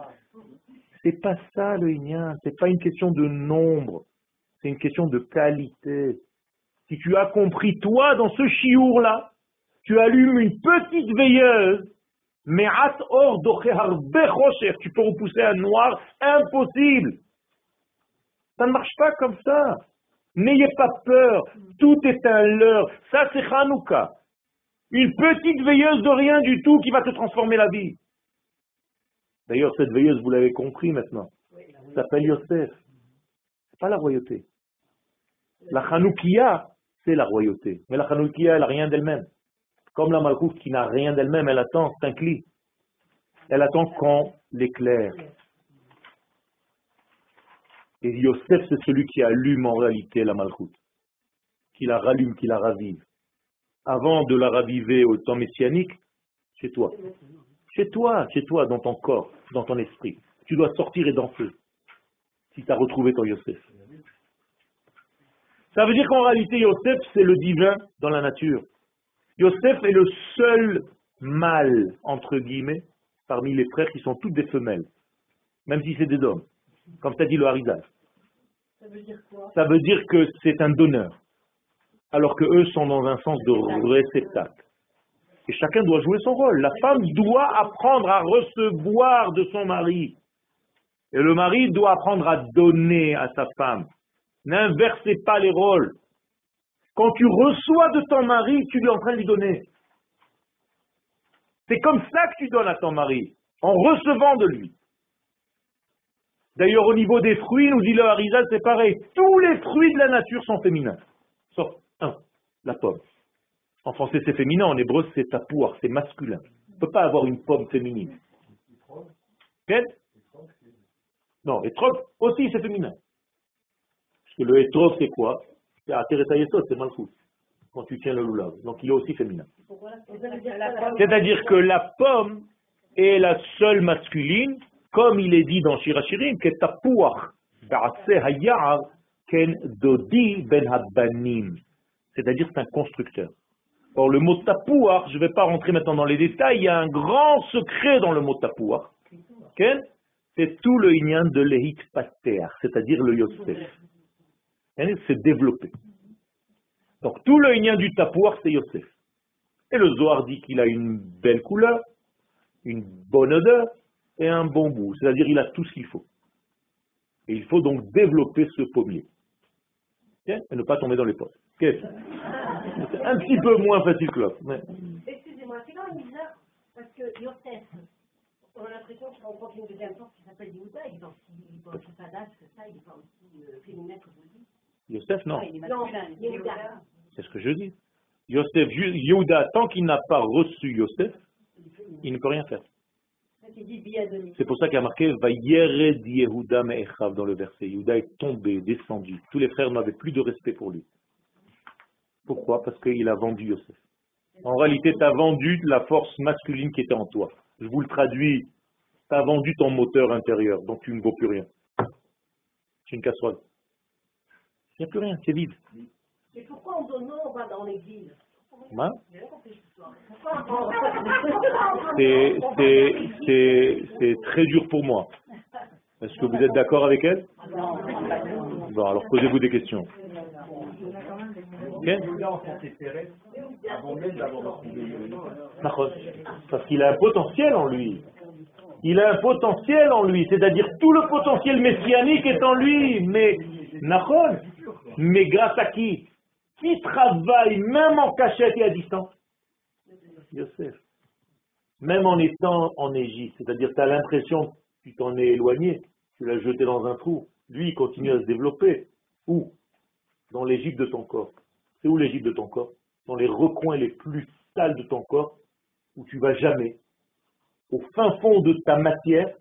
C'est pas ça le ce c'est pas une question de nombre, c'est une question de qualité. Si tu as compris, toi, dans ce chiour-là, tu allumes une petite veilleuse, mais at or tu peux repousser un noir impossible. Ça ne marche pas comme ça. N'ayez pas peur, tout est un leurre. Ça, c'est Hanouka. Une petite veilleuse de rien du tout qui va te transformer la vie. D'ailleurs, cette veilleuse, vous l'avez compris maintenant, s'appelle Yosef. C'est pas la royauté. La Hanoukia, c'est la royauté. Mais la Hanoukia, elle n'a rien d'elle-même. Comme la Malkouf qui n'a rien d'elle-même, elle attend, c'est. Elle attend qu'on l'éclaire. Et Yosef, c'est celui qui allume en réalité la Malkouf, qui la rallume, qui la ravive. Avant de la raviver au temps messianique, chez toi. Chez toi, chez toi, dans ton corps, dans ton esprit. Tu dois sortir et danser. Si tu as retrouvé ton Yosef. Ça veut dire qu'en réalité, Yosef, c'est le divin dans la nature. Yosef est le seul mâle, entre guillemets, parmi les frères qui sont toutes des femelles, même si c'est des hommes, comme ça dit le Harizal. Ça veut dire quoi? Ça veut dire que c'est un donneur, alors que eux sont dans un sens de réceptacle. Et chacun doit jouer son rôle. La femme doit apprendre à recevoir de son mari. Et le mari doit apprendre à donner à sa femme. N'inversez pas les rôles. Quand tu reçois de ton mari, tu es en train de lui donner. C'est comme ça que tu donnes à ton mari, en recevant de lui. D'ailleurs, au niveau des fruits, nous dit le Harizal, c'est pareil. Tous les fruits de la nature sont féminins. Sauf un, la pomme. En français, c'est féminin, en hébreu, c'est tapour, c'est masculin. On ne peut pas avoir une pomme féminine. Quel Non, étrog aussi, c'est féminin. Parce que le étrog, c'est quoi? C'est c'est Malchut, quand tu tiens le loulav. Donc il est aussi féminin. C'est-à-dire que la pomme est la seule masculine, comme il est dit dans Shirachirim, que ken dodi ben C'est-à-dire c'est un constructeur. Or, le mot tapouar, je ne vais pas rentrer maintenant dans les détails, il y a un grand secret dans le mot tapouar. C'est tout le inyan de l'ehit pater, c'est-à-dire le Yosef. C'est développé. Donc, tout le inyan du tapouar, c'est Yosef. Et le Zohar dit qu'il a une belle couleur, une bonne odeur et un bon goût. C'est-à-dire il a tout ce qu'il faut. Et il faut donc développer ce pommier. et ne pas tomber dans les potes. C'est un petit peu moins facile que l'autre. Excusez-moi, c'est quand même bizarre, parce que Yosef, on a l'impression qu'il rencontre une deuxième force qui s'appelle Yehuda, il pense qu'il pense que ça date, que ça, il est pas aussi euh, féminin que vous dites. Yosef, non. Non, Yehuda. C'est ce que je dis. Yosef, Yehuda, tant qu'il n'a pas reçu Yosef, il ne peut rien faire. C'est pour ça qu'il a marqué Vayered Yehuda Me'echav dans le verset. Yehuda est tombé, descendu. Tous les frères n'avaient plus de respect pour lui. Pourquoi? Parce qu'il a vendu Yosef. En réalité, tu as vendu la force masculine qui était en toi. Je vous le traduis. Tu as vendu ton moteur intérieur, donc tu ne vaux plus rien. C'est une casserole. Il n'y a plus rien, c'est vide. Et pourquoi en donnant, on va dans l'église? C'est très dur pour moi. Est-ce que vous êtes d'accord avec elle? Bon, alors posez-vous des questions. Parce qu'il a un potentiel en lui. Il a un potentiel en lui, c'est-à-dire tout le potentiel messianique est en lui, mais mais grâce à qui? Qui travaille même en cachette et à distance Yosef. Même en étant en Égypte, c'est-à-dire tu as l'impression que tu t'en es éloigné, tu l'as jeté dans un trou. Lui, il continue à se développer. Où? Dans l'Égypte de ton corps. C'est où l'Égypte de ton corps? Dans les recoins les plus sales de ton corps, où tu vas jamais. Au fin fond de ta matière,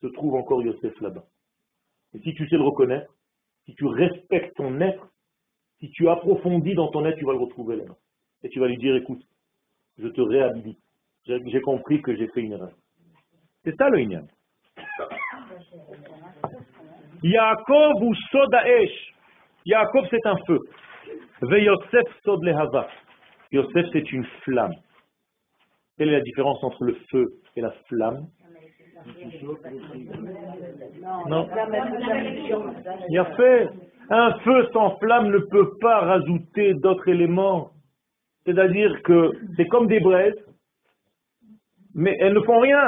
se trouve encore Yosef là-bas. Et si tu sais le reconnaître, si tu respectes ton être, si tu approfondis dans ton être, tu vas le retrouver là-bas. Et tu vas lui dire, écoute, je te réhabilite. J'ai compris que j'ai fait une erreur. C'est ça le Inyan. Yaakov ou Sodaesh. Yaakov, c'est un feu. Ve Yosef Sod Lehava. Yosef, c'est une flamme. Quelle est la différence entre le feu et la flamme? Non. Il a fait. Un feu sans flamme ne peut pas rajouter d'autres éléments. C'est-à-dire que c'est comme des braises, mais elles ne font rien.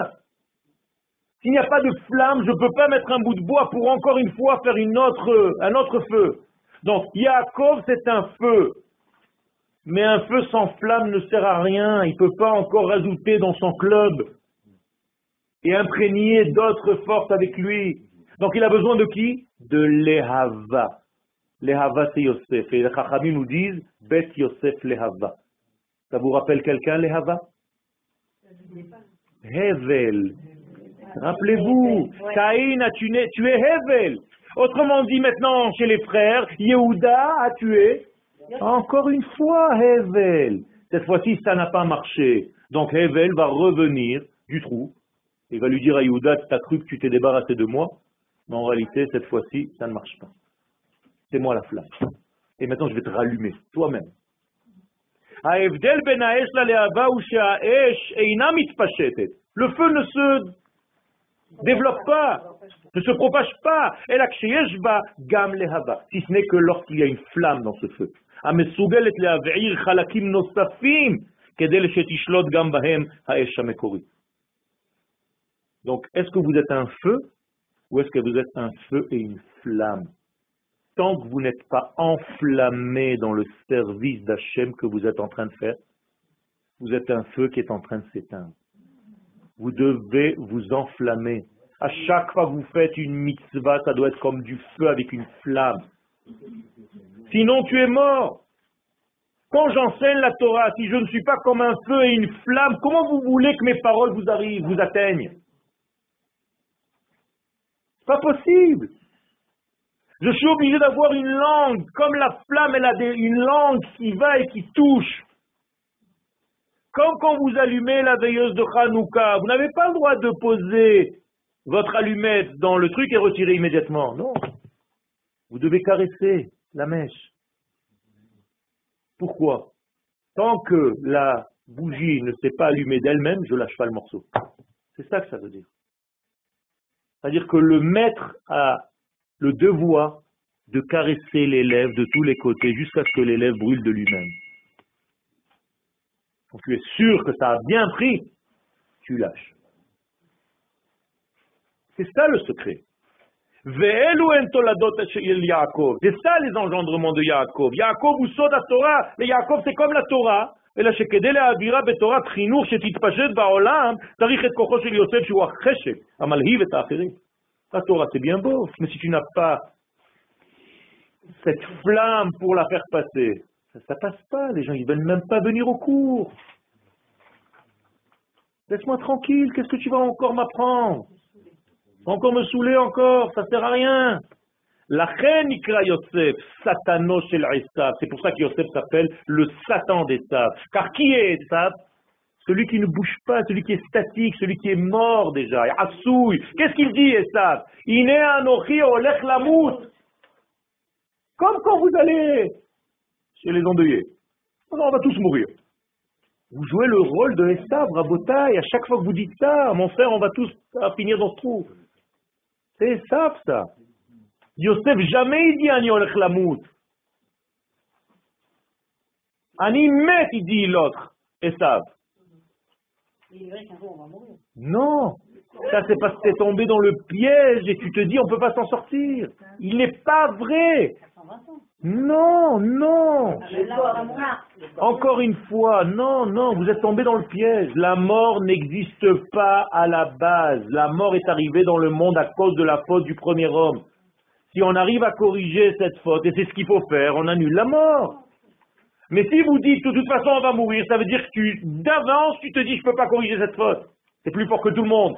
S'il n'y a pas de flamme, je ne peux pas mettre un bout de bois pour encore une fois faire un autre feu. Donc, Yaakov, c'est un feu. Mais un feu sans flamme ne sert à rien. Il ne peut pas encore rajouter dans son club et imprégner d'autres forces avec lui. Donc, il a besoin de qui? De l'Ehava. Lehava, c'est Yosef. Et les Chachamim nous disent Bet Yosef Lehava. Ça vous rappelle quelqu'un, Lehava? Hevel. Rappelez-vous, Caïn a tué, tué Hevel. Autrement dit, maintenant, chez les frères, Yehuda a tué encore une fois Hevel. Cette fois-ci, ça n'a pas marché. Donc Hevel va revenir du trou et va lui dire à Yehuda, tu as cru que tu t'es débarrassé de moi, mais en réalité, cette fois-ci, ça ne marche pas c'est moi la flamme. Et maintenant, je vais te rallumer, toi-même. Ben Le feu ne se développe pas, ne se propage pas. Si ce n'est que lorsqu'il y a une flamme dans ce feu. Donc, est-ce que vous êtes un feu ou est-ce que vous êtes un feu et une flamme? Tant que vous n'êtes pas enflammé dans le service d'Hachem que vous êtes en train de faire, vous êtes un feu qui est en train de s'éteindre. Vous devez vous enflammer. À chaque fois que vous faites une mitzvah, ça doit être comme du feu avec une flamme. Sinon, tu es mort. Quand j'enseigne la Torah, si je ne suis pas comme un feu et une flamme, comment vous voulez que mes paroles vous arrivent, vous atteignent? Pas possible. Je suis obligé d'avoir une langue, comme la flamme, elle a une langue qui va et qui touche. Comme quand vous allumez la veilleuse de Hanouka, vous n'avez pas le droit de poser votre allumette dans le truc et retirer immédiatement. Non. Vous devez caresser la mèche. Pourquoi? Tant que la bougie ne s'est pas allumée d'elle-même, je lâche pas le morceau. C'est ça que ça veut dire. C'est-à-dire que le maître a le devoir de caresser l'élève de tous les côtés jusqu'à ce que l'élève brûle de lui-même. Quand tu es sûr que ça a bien pris, tu lâches. C'est ça le secret. C'est ça les engendrements de Yaakov. Yaakov ou Soda Torah. Mais Yaakov c'est comme la Torah. אלא שכדי להעבירה בתורת חינוך שתתפשט בעולם, צריך את כוחו של יוסף שהוא החשק המלהיב את האחרים. la Torah, c'est bien beau, mais si tu n'as pas cette flamme pour la faire passer, ça ne passe pas. Les gens, ils ne veulent même pas venir au cours. Laisse-moi tranquille, qu'est-ce que tu vas encore m'apprendre? Encore me saouler encore, ça ne sert à rien. La reine Ikra Yosef, Satano shel C'est pour ça que Yosef s'appelle le Satan d'Esav. Car qui est Esav? Celui qui ne bouge pas, celui qui est statique, celui qui est mort déjà. Assouille. Qu'est-ce qu'il dit Esav? Comme quand vous allez chez les endeuillés. on va tous mourir. Vous jouez le rôle de Esav, Rabotai. À chaque fois que vous dites ça, mon frère, on va tous finir dans ce trou. C'est Esav, ça. Yosef, jamais il dit Ani olech lamout. Ani met, il dit l'autre, Esav. Non, ça c'est parce que tu es tombé dans le piège et tu te dis on ne peut pas s'en sortir. Il n'est pas vrai. Non, non. Encore une fois, non, non, vous êtes tombé dans le piège. La mort n'existe pas à la base. La mort est arrivée dans le monde à cause de la faute du premier homme. Si on arrive à corriger cette faute, et c'est ce qu'il faut faire, on annule la mort. Mais si vous dites que de toute façon on va mourir, ça veut dire que tu, d'avance, tu te dis je ne peux pas corriger cette faute. C'est plus fort que tout le monde.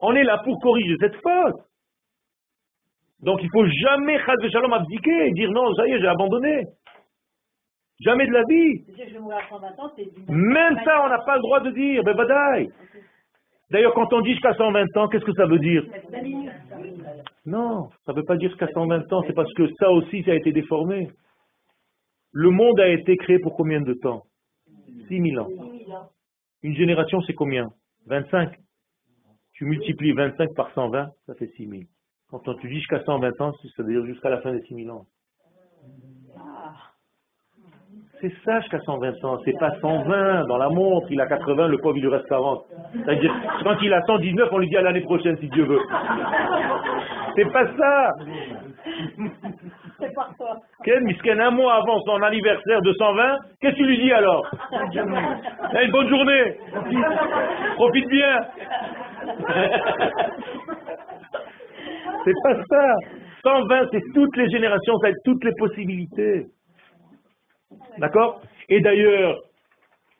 On est là pour corriger cette faute. Donc il ne faut jamais, de Shalom, abdiquer et dire non, ça y est, j'ai abandonné. Jamais de la vie. Même ça, on n'a pas le droit de dire, ben badaï. D'ailleurs, quand on dit jusqu'à 120 ans, qu'est-ce que ça veut dire? Non, ça ne veut pas dire jusqu'à 120 ans, c'est parce que ça aussi, ça a été déformé. Le monde a été créé pour combien de temps? 6000 ans. Une génération, c'est combien? 25. Tu multiplies 25 par 120, ça fait 6000. Quand tu dis jusqu'à 120 ans, ça veut dire jusqu'à la fin des 6000 ans. C'est ça jusqu'à 120 ans, c'est pas 120 dans la montre, il a 80, le pauvre il lui reste 40. C'est-à-dire, quand il a 119, on lui dit à l'année prochaine si Dieu veut. C'est pas ça Misken, un mois avant son anniversaire de 120, qu'est-ce que tu lui dis alors Une bonne journée. Profite bien. C'est pas ça. 120, c'est toutes les générations, ça toutes les possibilités. D'accord? Et d'ailleurs,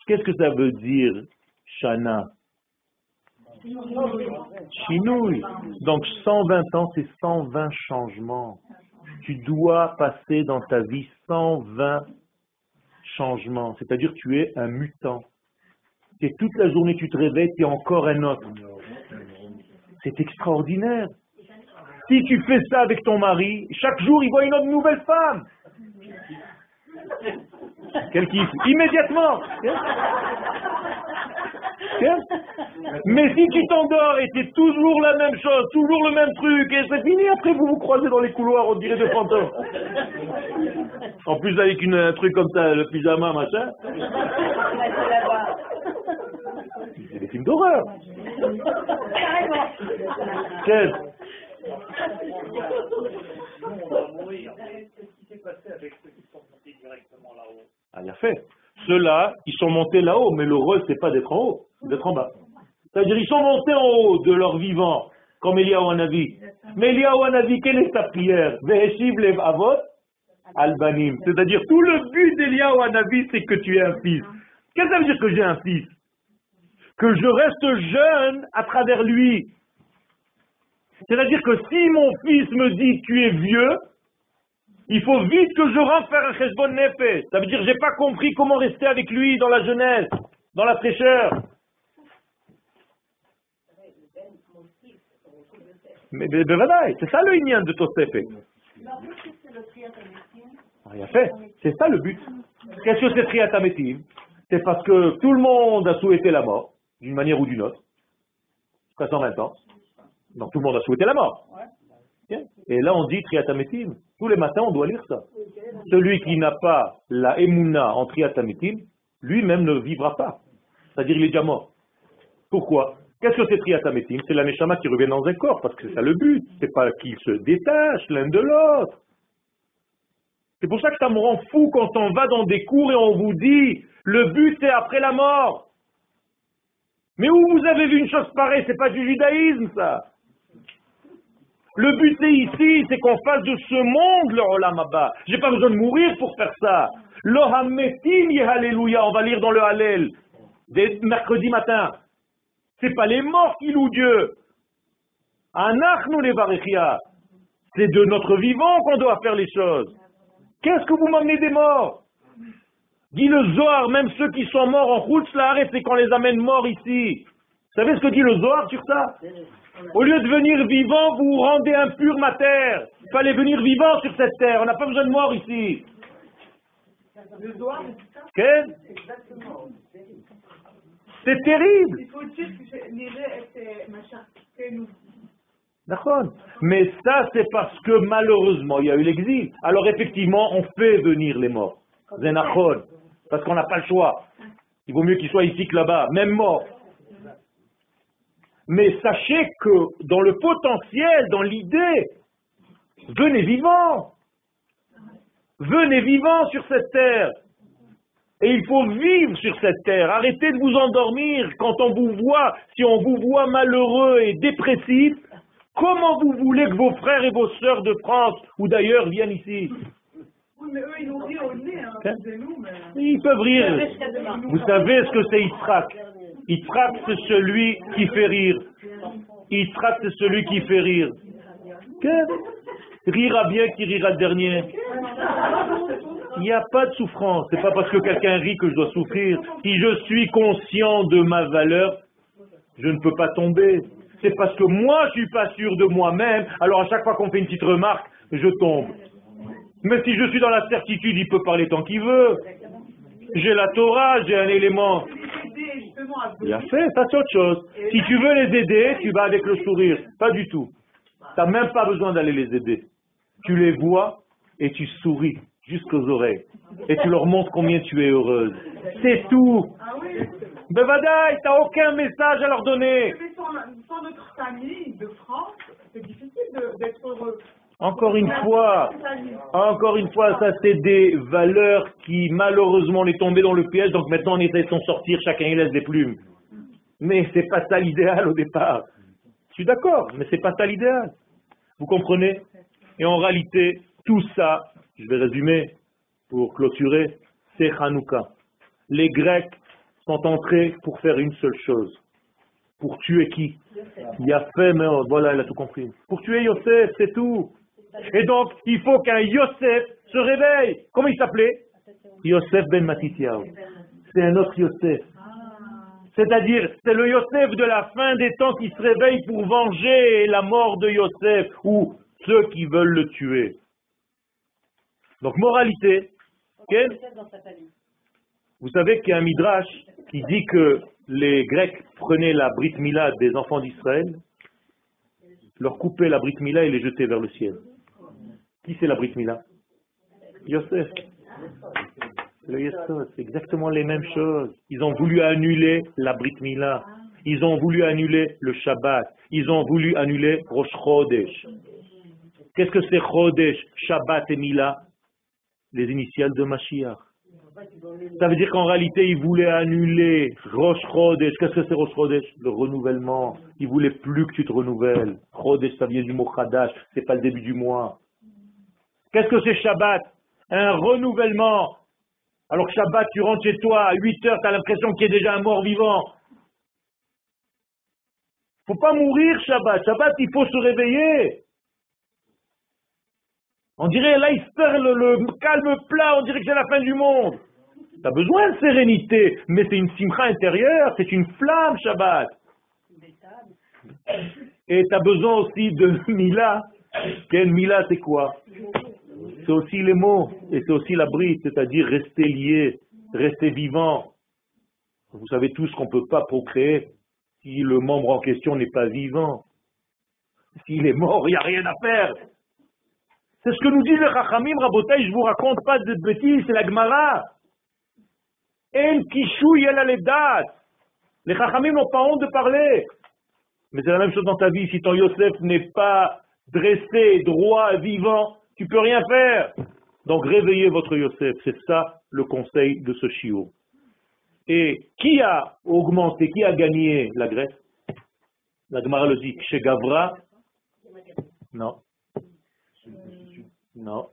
qu'est-ce que ça veut dire, Shana? Chinouille. Donc 120 ans, c'est 120 changements. Tu dois passer dans ta vie 120 changements. C'est-à-dire tu es un mutant. Et toute la journée tu te réveilles, tu es encore un autre. C'est extraordinaire. Si tu fais ça avec ton mari, chaque jour il voit une autre nouvelle femme. Quel kiff Immédiatement Mais si tu t'endors et c'est toujours la même chose, toujours le même truc, et c'est fini, après vous vous croisez dans les couloirs, on dirait de fantômes. En plus avec une, un truc comme ça, le pyjama, machin. C'est des films d'horreur. Quel ah, il a fait. Ceux-là, ils sont montés là-haut, mais le rôle, c'est pas d'être en haut, d'être en bas. C'est-à-dire, ils sont montés en haut de leur vivant, comme Eliyahu Hanavi. Mais Eliyahu Hanavi, quelle est sa prière? Avot albanim. C'est-à-dire, tout le but d'Eliyahu Hanavi, c'est que tu aies un fils. Qu'est-ce que ça veut dire que j'ai un fils? Que je reste jeune à travers lui. C'est-à-dire que si mon fils me dit tu es vieux, il faut vite que je rentre faire un cheshbon nefesh. Ça veut dire j'ai pas compris comment rester avec lui dans la jeunesse, dans la fraîcheur. Mais, mais, c'est ça le ignan de Tosefet. Il a fait. C'est ça le but. Qu'est-ce que c'est Triatametim C'est parce que tout le monde a souhaité la mort, d'une manière ou d'une autre, jusqu'à 120 ans. Donc tout le monde a souhaité la mort. Et là on dit Triatametim. Tous les matins on doit lire ça. Celui qui n'a pas la Emouna en Triatametim, lui-même ne vivra pas. C'est-à-dire il est déjà mort. Pourquoi? Qu'est-ce que c'est Triatametim C'est la Neshama qui revient dans un corps, parce que c'est ça le but. C'est pas qu'ils se détachent l'un de l'autre. C'est pour ça que ça me rend fou quand on va dans des cours et on vous dit le but c'est après la mort. Mais où vous avez vu une chose pareille? C'est pas du judaïsme ça. Le but c'est ici, c'est qu'on fasse de ce monde le Olam Abba. J'ai pas besoin de mourir pour faire ça. Le Hametim Alléluia, on va lire dans le Hallel, dès mercredi matin. C'est pas les morts qui louent Dieu. Les C'est de notre vivant qu'on doit faire les choses. Qu'est-ce que vous m'amenez des morts? Dit le Zohar, même ceux qui sont morts en route, c'est qu'on les amène morts ici. Vous savez ce que dit le Zohar sur ça? Au lieu de venir vivant, vous rendez impur ma terre. Il fallait venir vivant sur cette terre. On n'a pas besoin de morts ici. Zohar, c'est terrible. Mais ça, c'est parce que malheureusement, il y a eu l'exil. Alors effectivement, on fait venir les morts. Parce qu'on n'a pas le choix. Il vaut mieux qu'ils soient ici que là-bas, même morts. Mais sachez que dans le potentiel, dans l'idée, venez vivant. Venez vivant sur cette terre. Et il faut vivre sur cette terre. Arrêtez de vous endormir quand on vous voit. Si on vous voit malheureux et dépressif, Comment vous voulez que vos frères et vos sœurs de France ou d'ailleurs viennent ici? Oui, mais eux, ils rient au nez, hein, hein? nous, mais... Ils peuvent rire. Vous savez ce que c'est Yitzhak Yitzhak, c'est celui qui fait rire. Yitzhak, c'est celui qui fait rire. Que Rira bien qui rira le dernier. Il n'y a pas de souffrance. C'est pas parce que quelqu'un rit que je dois souffrir. Si je suis conscient de ma valeur, je ne peux pas tomber c'est parce que moi, je suis pas sûr de moi-même, alors à chaque fois qu'on fait une petite remarque, je tombe. Mais si je suis dans la certitude, il peut parler tant qu'il veut. J'ai la Torah, j'ai un élément. A fait, ça c'est autre chose. Si tu veux les aider, tu vas avec le sourire. Pas du tout. Tu n'as même pas besoin d'aller les aider. Tu les vois et tu souris jusqu'aux oreilles. Et tu leur montres combien tu es heureuse. C'est tout. Bevadaï, t'as aucun message à leur donner. sans, notre famille de France, c'est difficile d'être heureux. Encore une fois, encore une fois, ça c'est des valeurs qui malheureusement on est tombé dans le piège, donc maintenant on essaie de s'en sortir, chacun il laisse des plumes. Mais c'est pas ça l'idéal au départ. Je suis d'accord, mais c'est pas ça l'idéal. Vous comprenez? Et en réalité, tout ça, je vais résumer pour clôturer, c'est Hanouka. Les Grecs sont entrés pour faire une seule chose. Pour tuer qui? Il a fait, mais voilà, il a tout compris. Pour tuer Yosef, c'est tout. Et donc, il faut qu'un Yosef se réveille. Comment il s'appelait? Yosef ben Matityahu. C'est un autre Yosef. C'est-à-dire, c'est le Yosef de la fin des temps qui se réveille pour venger la mort de Yosef ou ceux qui veulent le tuer. Donc, moralité. Vous savez qu'il y a un midrash qui dit que les Grecs prenaient la Brit Mila des enfants d'Israël, leur coupaient la Brit Mila et les jetaient vers le ciel. Qui c'est la Brit Mila Yosef. Le Yosef, c'est exactement les mêmes choses. Ils ont voulu annuler la Brit Mila. Ils ont voulu annuler le Shabbat. Ils ont voulu annuler Rosh Chodesh. Qu'est-ce que c'est Chodesh, Shabbat et Mila Les initiales de Mashiach. Ça veut dire qu'en réalité, il voulait annuler Rosh Chodesh. Qu'est-ce que c'est Rosh Chodesh? Le renouvellement. Il voulait plus que tu te renouvelles. Chodesh, ça vient du mot Chadash. C'est pas le début du mois. Qu'est-ce que c'est Shabbat? Un renouvellement. Alors Shabbat, tu rentres chez toi à 8 heures, tu as l'impression qu'il y a déjà un mort vivant. faut pas mourir Shabbat. Shabbat, il faut se réveiller. On dirait, là, il se perd le, calme plat, on dirait que c'est la fin du monde. Tu as besoin de sérénité, mais c'est une simcha intérieure, c'est une flamme, Shabbat. Et tu as besoin aussi de Mila. Quel Mila, c'est quoi? C'est aussi les mots, et c'est aussi la bride, c'est-à-dire rester lié, rester vivant. Vous savez tous qu'on ne peut pas procréer si le membre en question n'est pas vivant. S'il est mort, il n'y a rien à faire. C'est ce que nous dit le Chachamim, Rabotai, je vous raconte pas de bêtises, c'est la Gemara. En kishou les Les Chachamim n'ont pas honte de parler. Mais c'est la même chose dans ta vie. Si ton Yosef n'est pas dressé, droit, vivant, tu peux rien faire. Donc réveillez votre Yosef. C'est ça le conseil de ce chiot. Et qui a augmenté, qui a gagné la Grèce? La Gemara le dit. Chez Gavra Non. Non.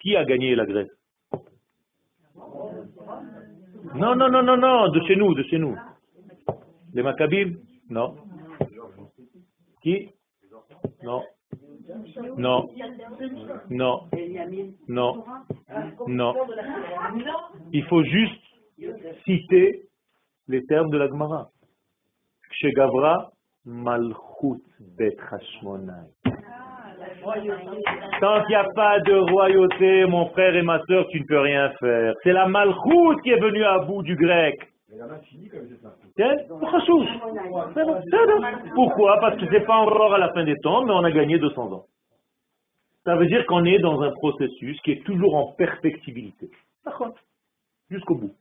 Qui a gagné la Grèce? Non, non, non, non, non, de chez nous, de chez nous. Les Maccabim? Non. Qui? Non. Non. Non. Non. Non. Il faut juste citer les termes de la Gemara. Gavra, Malchut Bet. Tant qu'il n'y a pas de royauté, mon frère et ma soeur, tu ne peux rien faire. C'est la malchoute qui est venue à bout du grec. Pourquoi Parce que c'est pas encore à la fin des temps, mais on a gagné 200 ans. Ça veut dire qu'on est dans un processus qui est toujours en perfectibilité. Jusqu'au bout.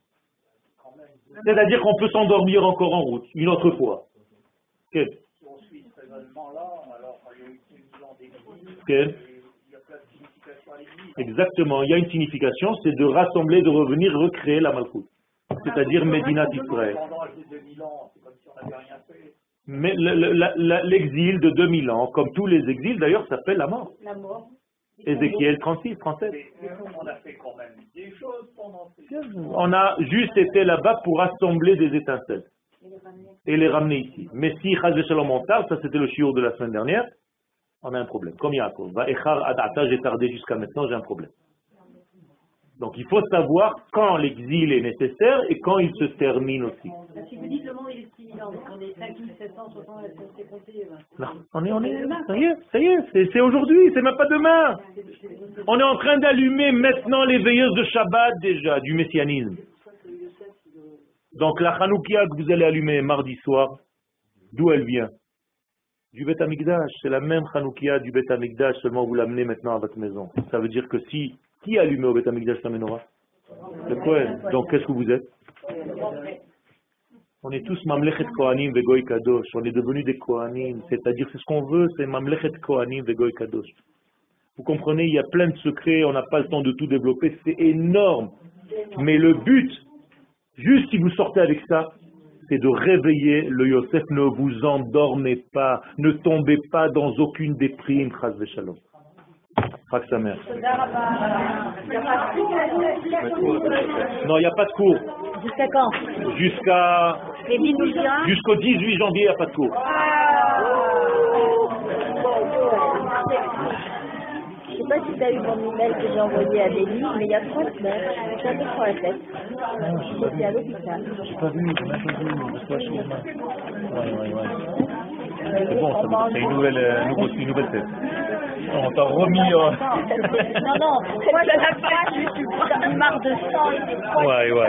C'est-à-dire qu'on peut s'endormir encore en route, une autre fois. Là alors Exactement, il y a une signification, c'est de rassembler, de revenir, recréer la Malchoute. C'est-à-dire Médina Israël. Mais l'exil de 2000 ans, comme tous les exils d'ailleurs, s'appelle la mort. La mort. Ézéchiel 36, 37. On a fait quand même des choses pendant On a juste été là-bas pour rassembler des étincelles et les ramener ici. Mais si Chazé Shalom on ça c'était le chiot de la semaine dernière, on a un problème. Comme Yaakov, va Echar Adata, j'ai tardé jusqu'à maintenant, j'ai un problème. Donc il faut savoir quand l'exil est nécessaire et quand il se termine aussi. Si vous dites le monde est on est 5760, Non, on est, on est, ça y est, ça y est, c'est aujourd'hui, c'est même pas demain. On est en train d'allumer maintenant les veilleuses de Shabbat déjà, du messianisme. Donc la Hanoukia que vous allez allumer mardi soir, d'où elle vient? Du Beth Amikdash. C'est la même Hanoukia du Beth Amikdash, seulement vous l'amenez maintenant à votre maison. Ça veut dire que si, qui a allumé au Beth la menorah? Le Kohen. Donc qu'est-ce que vous êtes? On est tous Mamlechet Kohanim Vegoy Kadosh. On est devenus des Kohanim. C'est-à-dire, c'est ce qu'on veut, c'est Mamlechet Kohanim Vegoy Kadosh. Vous comprenez, il y a plein de secrets, on n'a pas le temps de tout développer, c'est énorme. Mais le but, Juste si vous sortez avec ça, c'est de réveiller le Yosef. Ne vous endormez pas, ne tombez pas dans aucune déprime, Chaz Shalom. Sa mère. Non, il n'y a pas de cours. Jusqu'à quand? Jusqu'à. Jusqu'au 18 janvier, il n'y a pas de cours. Je sais pas si tu as eu mon email que j'ai envoyé à Béni, mais il y a trois semaines, je suis sur la tête. J'étais à l'hôpital. Je pas vu, je n'ai pas vu, je suis à chemin. Ouais, ouais, ouais. C'est bon, c'est une nouvelle, euh, une nouvelle tête. On t'a remis. Euh... Non, non, moi je l'ai pas, je suis marre de sang. Ouais, ouais.